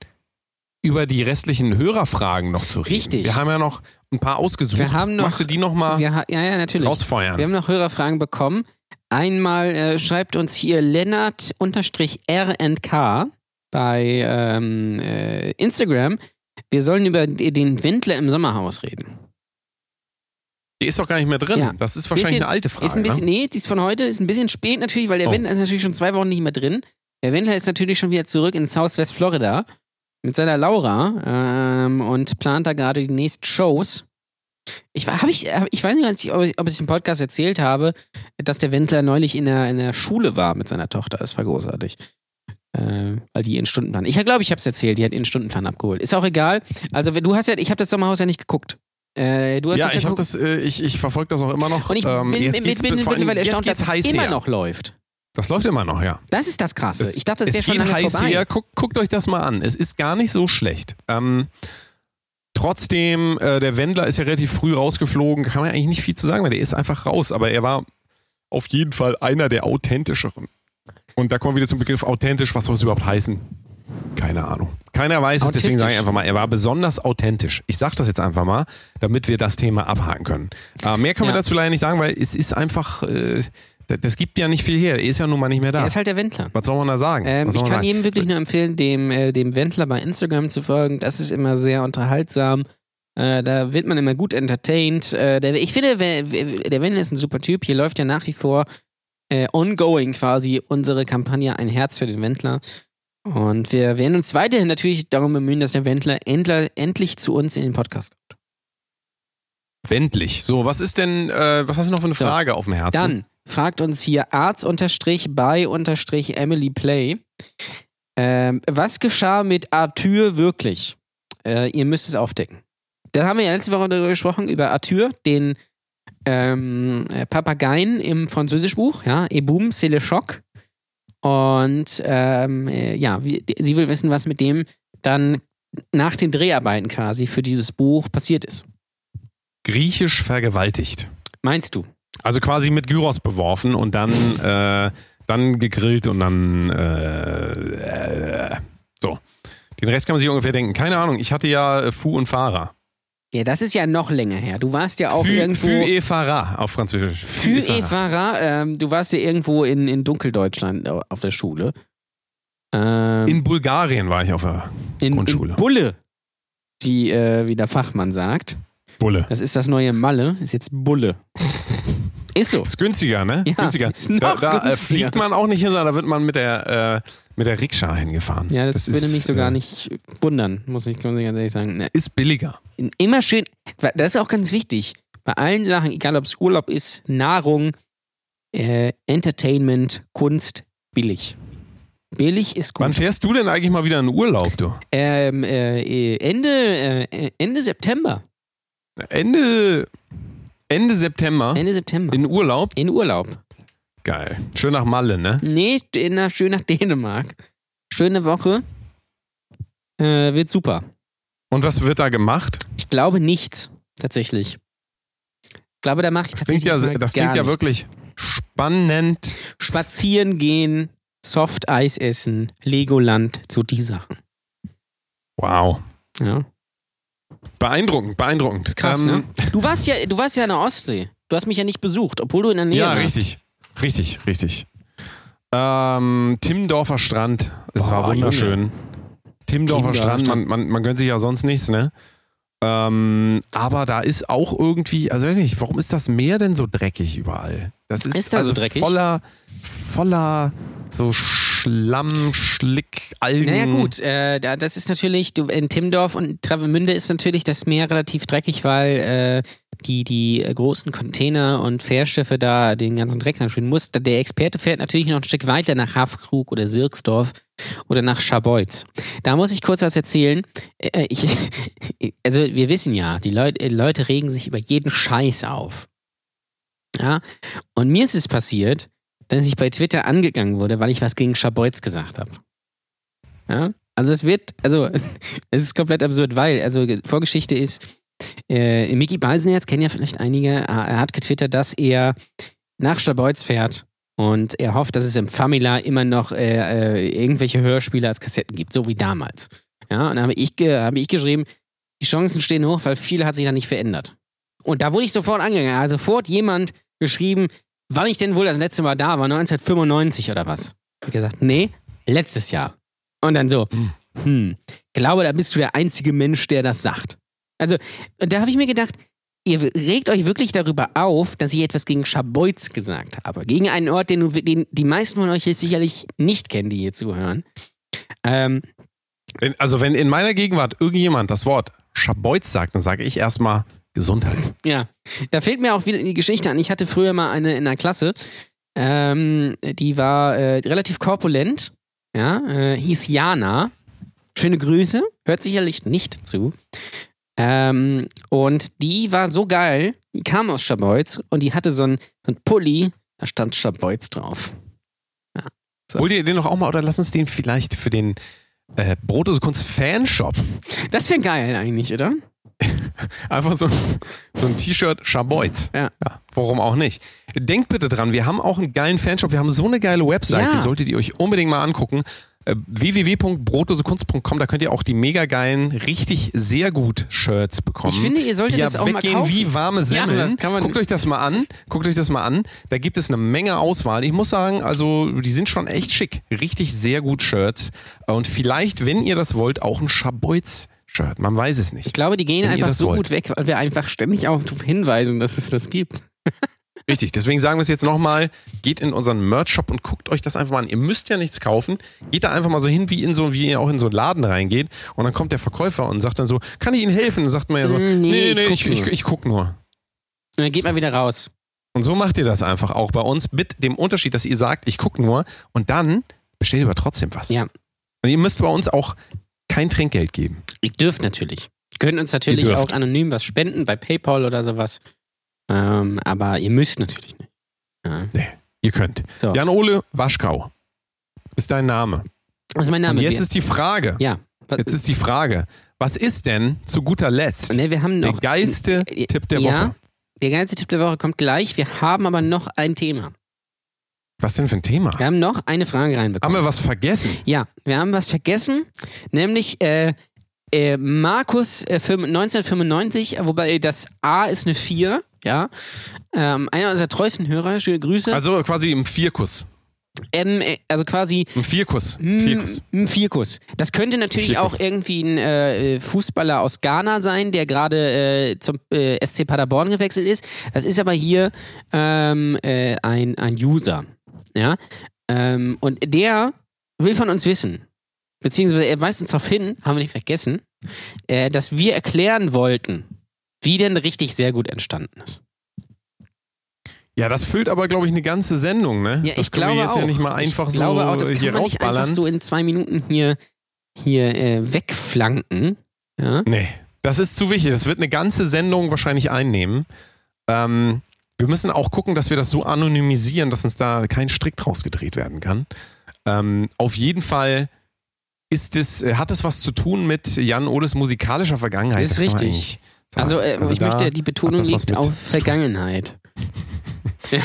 über die restlichen Hörerfragen noch zu reden. Richtig. Wir haben ja noch ein paar ausgesucht. Wir haben noch- Magst du die noch mal Wir ha- ja, ja, natürlich. rausfeuern? Wir haben noch Hörerfragen bekommen. Einmal äh, schreibt uns hier Lennart-RNK bei ähm, äh, Instagram. Wir sollen über den Wendler im Sommerhaus reden. Die ist doch gar nicht mehr drin. Ja. Das ist wahrscheinlich Bisschen- eine alte Frage. Ist ein bisschen, ne? nee, die ist von heute, ist ein bisschen spät natürlich, weil der Oh. Wendler ist natürlich schon zwei Wochen nicht mehr drin. Der Wendler ist natürlich schon wieder zurück in Southwest Florida mit seiner Laura ähm, und plant da gerade die nächsten Shows. Ich, hab ich, ich weiß nicht, ob ich, ob ich im Podcast erzählt habe, dass der Wendler neulich in der, in der Schule war mit seiner Tochter. Das war großartig. Äh, weil die ihren Stundenplan. Ich glaube, ich habe es erzählt, die hat ihren Stundenplan abgeholt. Ist auch egal. Also, du hast ja, ich habe das Sommerhaus ja nicht geguckt. Äh, du hast Ja, das ich, geguckt. das, äh, ich, ich verfolge das auch immer noch. Und ich Ähm, bin, jetzt bin, bin, bin jetzt erstaunt, dass es heiß immer her. noch läuft. Das läuft immer noch, ja. Das ist das Krasse. Es, ich dachte, das es wäre schon lange heiß vorbei. her. Guckt, guckt euch das mal an. Es ist gar nicht so schlecht. Ähm, trotzdem, äh, der Wendler ist ja relativ früh rausgeflogen. Kann man eigentlich nicht viel zu sagen, weil der ist einfach raus. Aber er war auf jeden Fall einer der authentischeren. Und da kommen wir wieder zum Begriff authentisch. Was soll es überhaupt heißen? Keine Ahnung. Keiner weiß es, deswegen sage ich einfach mal, er war besonders authentisch. Ich sage das jetzt einfach mal, damit wir das Thema abhaken können. Äh, mehr können wir Ja. dazu leider nicht sagen, weil es ist einfach, äh, das- gibt ja nicht viel her. Er ist ja nun mal nicht mehr da. Er ist halt der Wendler. Was soll man da sagen? Ähm, ich kann sagen? jedem wirklich nur empfehlen, dem, äh, dem Wendler bei Instagram zu folgen. Das ist immer sehr unterhaltsam. Äh, da wird man immer gut entertained. Äh, der, ich finde, der Wendler ist ein super Typ. Hier läuft ja nach wie vor äh, ongoing quasi unsere Kampagne Ein Herz für den Wendler. Und wir werden uns weiterhin natürlich darum bemühen, dass der Wendler endler, endlich zu uns in den Podcast kommt. Wendlich. So, was ist denn, äh, was hast du noch für eine So, Frage auf dem Herzen? Dann fragt uns hier Arzt-by-Emily Play. Ähm, was geschah mit Arthur wirklich? Äh, ihr müsst es aufdecken. Da haben wir ja letzte Woche darüber gesprochen, über Arthur, den ähm, äh, Papageien im Französischbuch, ja, Eboum, c'est le choc. Und ähm, äh, ja, sie will wissen, was mit dem dann nach den Dreharbeiten quasi für dieses Buch passiert ist. Griechisch vergewaltigt. Meinst du? Also quasi mit Gyros beworfen und dann, äh, dann gegrillt und dann äh, äh, so. Den Rest kann man sich ungefähr denken. Keine Ahnung, ich hatte ja äh, Fou und Fahrer. Ja, das ist ja noch länger her. Du warst ja auch Fü, irgendwo. Fü et Fahrer auf Französisch. Für et Fahrer. Evara, ähm, du warst ja irgendwo in, in Dunkeldeutschland au- auf der Schule. Ähm, In Bulgarien war ich auf der in, Grundschule. in Bulle, wie, äh, wie der Fachmann sagt. Bulle. Das ist das neue Malle, ist jetzt Bulle. Ist so. Ist günstiger, ne? Ja, günstiger. da da äh, günstiger. fliegt man auch nicht hin, sondern da wird man mit der, äh, mit der Rikscha hingefahren. Ja, das, würde ist, mich sogar äh, nicht wundern, muss ich muss ich ganz ehrlich sagen. Ne, Ist billiger. Immer schön, das ist auch ganz wichtig. Bei allen Sachen, egal ob es Urlaub ist, Nahrung, äh, Entertainment, Kunst, billig. Billig ist gut. Wann fährst du denn eigentlich mal wieder in Urlaub, du? Ähm, äh, Ende, äh, Ende September. Ende, Ende September Ende September. in Urlaub. In Urlaub. Geil. Schön nach Malle, ne? Nee, nach, schön nach Dänemark. Schöne Woche. Äh, wird super. Und was wird da gemacht? Ich glaube nicht, tatsächlich. Ich glaube, da mache ich Das klingt tatsächlich ja, mal das klingt ja wirklich spannend. Spazieren gehen, Soft-Eis essen, Legoland, so die Sachen. Wow. Ja. Beeindruckend, beeindruckend. Krass, Ähm, ne? Du warst ja, du warst ja in der Ostsee. Du hast mich ja nicht besucht, obwohl du in der Nähe Ja, warst. richtig. Richtig, richtig. Ähm, Timmendorfer Strand. Es Boah, war wunderschön. Timmendorfer Timmendorfer Strand, man, man, man gönnt sich ja sonst nichts, ne? Ähm, aber da ist auch irgendwie, also weiß nicht, warum ist das Meer denn so dreckig überall? Das ist, Ist da so also dreckig? voller, voller so Schlamm, Schlick, Algen. Naja gut, äh, da- das ist natürlich, du, in Timmendorf und Travemünde ist natürlich das Meer relativ dreckig, weil äh, die, die äh, großen Container und Fährschiffe da den ganzen Dreck anspielen muss. Der Experte fährt natürlich noch ein Stück weiter nach Hafkrug oder Sirksdorf oder nach Scharbeutz. Da muss ich kurz was erzählen. Äh, ich, also wir wissen ja, die Leut, äh, Leute regen sich über jeden Scheiß auf. Ja, und mir ist es passiert, dass ich bei Twitter angegangen wurde, weil ich was gegen Scharbeutz gesagt habe. Ja? Also es wird, also es ist komplett absurd, weil, also Vorgeschichte ist, äh, Mickey Beisenherz kennen ja vielleicht einige, er hat getwittert, dass er nach Scharbeutz fährt und er hofft, dass es im Famila immer noch äh, äh, irgendwelche Hörspiele als Kassetten gibt, so wie damals. Ja, und dann habe ich, habe ich geschrieben, die Chancen stehen hoch, weil viel hat sich da nicht verändert. Und da wurde ich sofort angegangen. Also sofort jemand geschrieben, wann ich denn wohl das letzte Mal da war, 1995 oder was. Ich habe gesagt, nee, letztes Jahr. Und dann so, hm, glaube, da bist du der einzige Mensch, der das sagt. Also, da habe ich mir gedacht, ihr regt euch wirklich darüber auf, dass ich etwas gegen Schabeutz gesagt habe. Gegen einen Ort, den, den die meisten von euch jetzt sicherlich nicht kennen, die hier zuhören. Ähm, also wenn in meiner Gegenwart irgendjemand das Wort Schabeutz sagt, dann sage ich erstmal Gesundheit. Ja, da fehlt mir auch wieder die Geschichte an. Ich hatte früher mal eine in der Klasse, ähm, die war äh, relativ korpulent, ja, äh, hieß Jana. Schöne Grüße, hört sicherlich nicht zu. Ähm, und die war so geil, die kam aus Schabeutz und die hatte so einen so einen Pulli, da stand Schabeutz drauf. So. Hol dir den doch auch mal oder lass uns den vielleicht für den äh, Brotose Kunst Fanshop Das wäre geil eigentlich, oder? einfach so, so ein T-Shirt Schabeutz. Ja. Ja, warum auch nicht? Denkt bitte dran, wir haben auch einen geilen Fanshop, wir haben so eine geile Website, Ja. die solltet ihr euch unbedingt mal angucken. Äh, www.brotosekunst.com, da könnt ihr auch die mega geilen, richtig sehr gut Shirts bekommen. Ich finde, ihr solltet das ja auch mal weggehen kaufen. wie warme Ja, Semmeln. das kann man- Guckt euch das mal an. Guckt euch das mal an. Da gibt es eine Menge Auswahl. Ich muss sagen, also die sind schon echt schick. Richtig sehr gut Shirts. Und vielleicht, wenn ihr das wollt, auch ein Schabeutz-Shirt. Man weiß es Ich nicht. glaube, die gehen Wenn einfach so wollt. gut weg, weil wir einfach ständig auch darauf hinweisen, dass es das gibt. Richtig, deswegen sagen wir es jetzt nochmal, geht in unseren Merch-Shop und guckt euch das einfach mal an. Ihr müsst ja nichts kaufen. Geht da einfach mal so hin, wie, in so, wie ihr auch in so einen Laden reingeht. Und dann kommt der Verkäufer und sagt dann so, kann ich Ihnen helfen? Dann sagt man ja so, Mm, nee, nee, ich nee, guck ich, ich, nur. ich guck nur. Und dann geht man wieder raus. Und so macht ihr das einfach auch bei uns mit dem Unterschied, dass ihr sagt, ich gucke nur und dann bestellt ihr aber trotzdem was. Ja. Und ihr müsst bei uns auch kein Trinkgeld geben. Ihr dürft natürlich. Ihr könnt uns natürlich auch anonym was spenden bei PayPal oder sowas. Ähm, aber ihr müsst natürlich nicht. Ja. Nee, ihr könnt. So. Jan-Ole Waschkau ist dein Name. Das ist mein Name. Und jetzt Wir- ist die Frage. ja. Was- Jetzt ist die Frage. Was ist denn zu guter Letzt Ne, wir haben der noch. geilste Äh, Tipp der ja, Woche? Der geilste Tipp der Woche kommt gleich. Wir haben aber noch ein Thema. Was denn für ein Thema? Wir haben noch eine Frage reinbekommen. Haben wir was vergessen? Ja, wir haben was vergessen, nämlich äh, äh, Markus äh, fünf- 1995, wobei das A ist eine 4, ja. Ähm, einer unserer treuesten Hörer, schöne Grüße. Also quasi im Vierkuss. ähm, äh, also quasi Im Vierkuss. Vierkuss. Ein Vierkuss. Das könnte natürlich Vierkuss. auch irgendwie ein äh, Fußballer aus Ghana sein, der gerade äh, zum äh, SC Paderborn gewechselt ist. Das ist aber hier ähm, äh, ein, ein User. Ja? Ähm, und der will von uns wissen, beziehungsweise er weist uns darauf hin, haben wir nicht vergessen, äh, dass wir erklären wollten, wie denn richtig sehr gut entstanden ist. Ja, das füllt aber, glaube ich, eine ganze Sendung, ne? Ja, das ich können glaube wir jetzt auch. ja nicht mal einfach ich so glaube auch, das kann hier man nicht rausballern. einfach so in zwei Minuten hier, hier äh, wegflanken. Ja? Nee, das ist zu wichtig. Das wird eine ganze Sendung wahrscheinlich einnehmen. Ähm, wir müssen auch gucken, dass wir das so anonymisieren, dass uns da kein Strick draus gedreht werden kann. Ähm, auf jeden Fall ist es, äh, hat es was zu tun mit Jan Oles musikalischer Vergangenheit. Das ist man richtig. Also, äh, ich da möchte, die Betonung das liegt auf Vergangenheit. ja,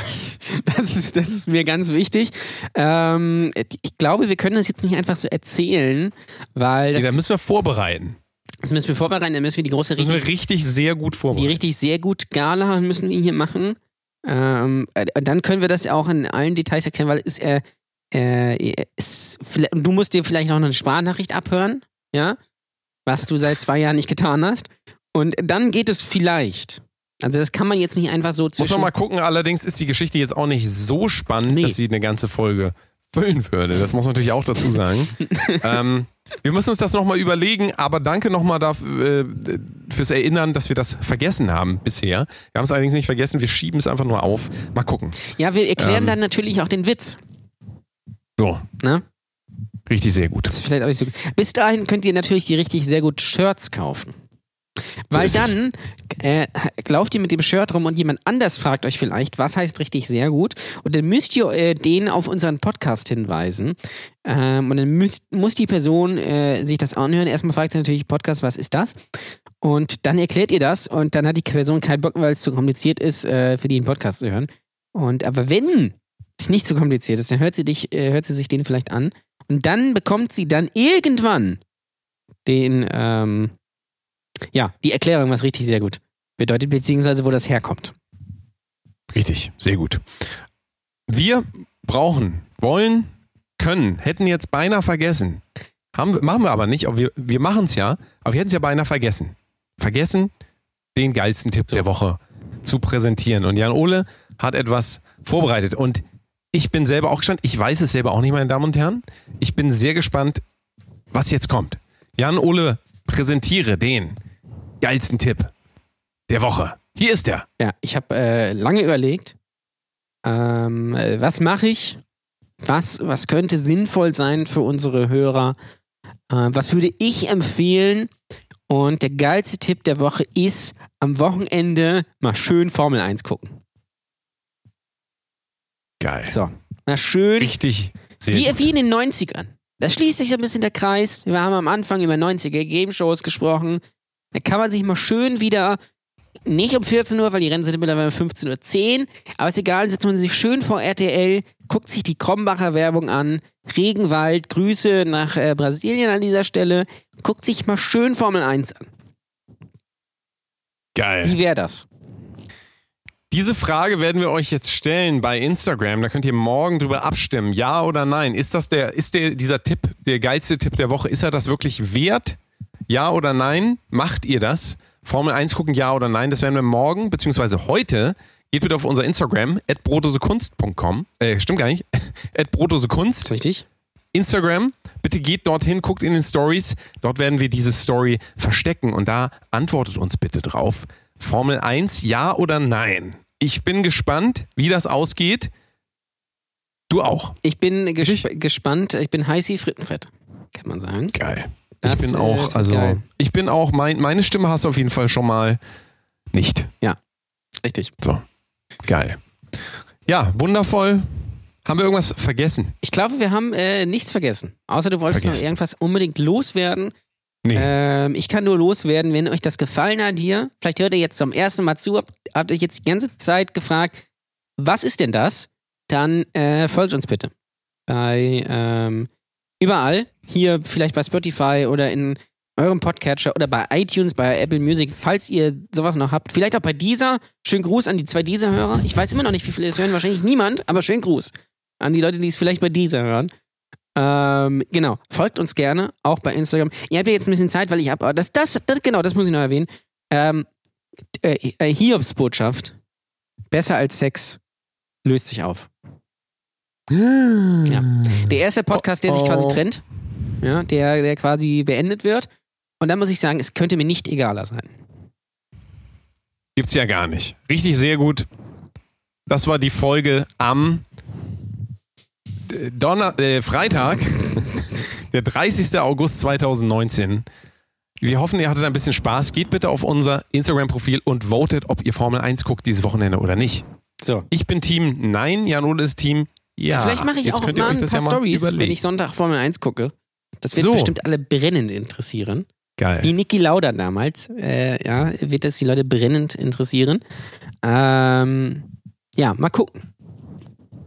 das, ist, das ist mir ganz wichtig. Ähm, ich glaube, wir können das jetzt nicht einfach so erzählen, weil das, da müssen wir vorbereiten. das müssen wir vorbereiten, dann müssen wir die große Müssen wir richtig, richtig sehr gut die vorbereiten. richtig sehr gut Gala müssen wir hier machen. Ähm, äh, dann können wir das ja auch in allen Details erklären, weil es, äh, äh, es, du musst dir vielleicht noch eine Sprachnachricht abhören, ja, was du seit zwei Jahren nicht getan hast. Und dann geht es vielleicht. Also das kann man jetzt nicht einfach so Muss zwischen... man mal gucken, allerdings ist die Geschichte jetzt auch nicht so spannend, Nee. dass sie eine ganze Folge füllen würde. Das muss man natürlich auch dazu sagen. ähm, wir müssen uns das nochmal überlegen, aber danke nochmal dafür, äh, fürs Erinnern, dass wir das vergessen haben bisher. Wir haben es allerdings nicht vergessen, wir schieben es einfach nur auf. Mal gucken. Ja, wir erklären Ähm. dann natürlich auch den Witz. So, Ne? richtig sehr gut. Das ist vielleicht auch nicht so gut. Bis dahin könnt ihr natürlich die richtig sehr gut Shirts kaufen. Weil es. dann äh, lauft ihr mit dem Shirt rum und jemand anders fragt euch vielleicht, was heißt richtig sehr gut. Und dann müsst ihr äh, den auf unseren Podcast hinweisen. Ähm, und dann müsst, muss die Person äh, sich das anhören. Erstmal fragt sie natürlich Podcast, was ist das? Und dann erklärt ihr das und dann hat die Person keinen Bock, weil es zu kompliziert ist, äh, für die einen Podcast zu hören. Und aber wenn es nicht zu kompliziert ist, dann hört sie, dich, äh, hört sie sich den vielleicht an. Und dann bekommt sie dann irgendwann den, ähm, ja, die Erklärung, was richtig sehr gut bedeutet, beziehungsweise wo das herkommt. Richtig, sehr gut. Wir brauchen, wollen, können, hätten jetzt beinahe vergessen. Haben, machen wir aber nicht, aber wir, wir machen es ja, aber wir hätten es ja beinahe vergessen. Vergessen, den geilsten Tipp der Woche zu präsentieren. Und Jan Ole hat etwas vorbereitet. Und ich bin selber auch gespannt. Ich weiß es selber auch nicht, meine Damen und Herren. Ich bin sehr gespannt, was jetzt kommt. Jan Ole, präsentiere den geilsten Tipp der Woche. Hier ist er. Ja, ich habe äh, lange überlegt, ähm, äh, was mache ich? Was, was könnte sinnvoll sein für unsere Hörer? Äh, was würde ich empfehlen? Und der geilste Tipp der Woche ist, am Wochenende mal schön Formel 1 gucken. Geil. So, mal schön Richtig. Wie, wie in den 90ern. Da schließt sich so ein bisschen der Kreis. Wir haben am Anfang über 90er Game Shows gesprochen. Da kann man sich mal schön wieder, nicht um 14 Uhr, weil die Rennen sind mittlerweile um 15.10 Uhr, aber ist egal, setzt man sich schön vor RTL, guckt sich die Krombacher Werbung an, Regenwald, Grüße nach äh, Brasilien an dieser Stelle, guckt sich mal schön Formel 1 an. Geil. Wie wäre das? Diese Frage werden wir euch jetzt stellen bei Instagram. Da könnt ihr morgen drüber abstimmen. Ja oder nein? Ist das der, ist der, dieser Tipp, der geilste Tipp der Woche, ist er das wirklich wert? Ja oder nein? Macht ihr das? Formel 1 gucken, ja oder nein? Das werden wir morgen, beziehungsweise heute. Geht bitte auf unser Instagram, at brotosekunst.com. Äh, stimmt gar nicht. at brotosekunst. Richtig? Instagram. Bitte geht dorthin, guckt in den Stories. Dort werden wir diese Story verstecken und da antwortet uns bitte drauf. Formel 1, ja oder nein? Ich bin gespannt, wie das ausgeht. Du auch. Ich bin ges gespannt. Ich bin heiß wie Frittenfett, kann man sagen. Geil. Das, ich bin auch, also, geil. ich bin auch, mein, meine Stimme hast du auf jeden Fall schon mal nicht. Richtig. So. Geil. Ja, wundervoll. Haben wir irgendwas vergessen? Ich glaube, wir haben äh, nichts vergessen. Außer du wolltest Vergessen. noch irgendwas unbedingt loswerden. Nee. Ähm, ich kann nur loswerden, wenn euch das gefallen hat hier. Vielleicht hört ihr jetzt zum ersten Mal zu, habt, habt euch jetzt die ganze Zeit gefragt, was ist denn das? Dann äh, folgt uns bitte. Bei ähm, überall, hier vielleicht bei Spotify oder in eurem Podcatcher oder bei iTunes, bei Apple Music, falls ihr sowas noch habt. Vielleicht auch bei dieser. Schönen Gruß an die zwei Dieser-Hörer. Ich weiß immer noch nicht, wie viele es hören. Wahrscheinlich niemand, aber schönen Gruß an die Leute, die es vielleicht bei dieser hören. Ähm, genau, folgt uns gerne, auch bei Instagram. Ihr habt ja jetzt ein bisschen Zeit, weil ich habe, das, das, das, genau, das muss ich noch erwähnen. Ähm, äh, äh, Hiobs Botschaft, besser als Sex, löst sich auf. Ja. Der erste Podcast, der sich Oh, oh. quasi trennt, ja, der, der quasi beendet wird. Und dann muss ich sagen, es könnte mir nicht egaler sein. Gibt's ja gar nicht. Richtig sehr gut. Das war die Folge am Donner äh, Freitag, der 30. August 2019. Wir hoffen, ihr hattet ein bisschen Spaß. Geht bitte auf unser Instagram-Profil und votet, ob ihr Formel 1 guckt dieses Wochenende oder nicht. So. Ich bin Team Nein, Jan Ole ist Team Ja. Vielleicht mache ich Jetzt auch mal ein paar Stories, wenn ich Sonntag Formel 1 gucke. Das wird So. bestimmt alle brennend interessieren. Wie Geil. Niki Lauda damals, äh, ja, wird das die Leute brennend interessieren. Ähm, ja, mal gucken.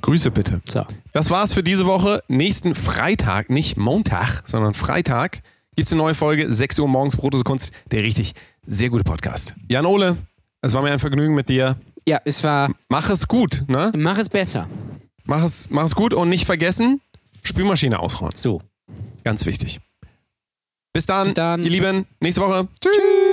Grüße bitte. So. Das war's für diese Woche. Nächsten Freitag, nicht Montag, sondern Freitag, gibt's eine neue Folge. 6 Uhr morgens, Brotose Kunst. Der richtig sehr gute Podcast. Jan Ole, es war mir ein Vergnügen mit dir. Ja, es war, Mach es gut, ne? mach es besser. Mach es, mach es gut und nicht vergessen, Spülmaschine ausräumen. So. Ganz wichtig. Bis dann, Bis dann. ihr Lieben. Nächste Woche. Tschüss.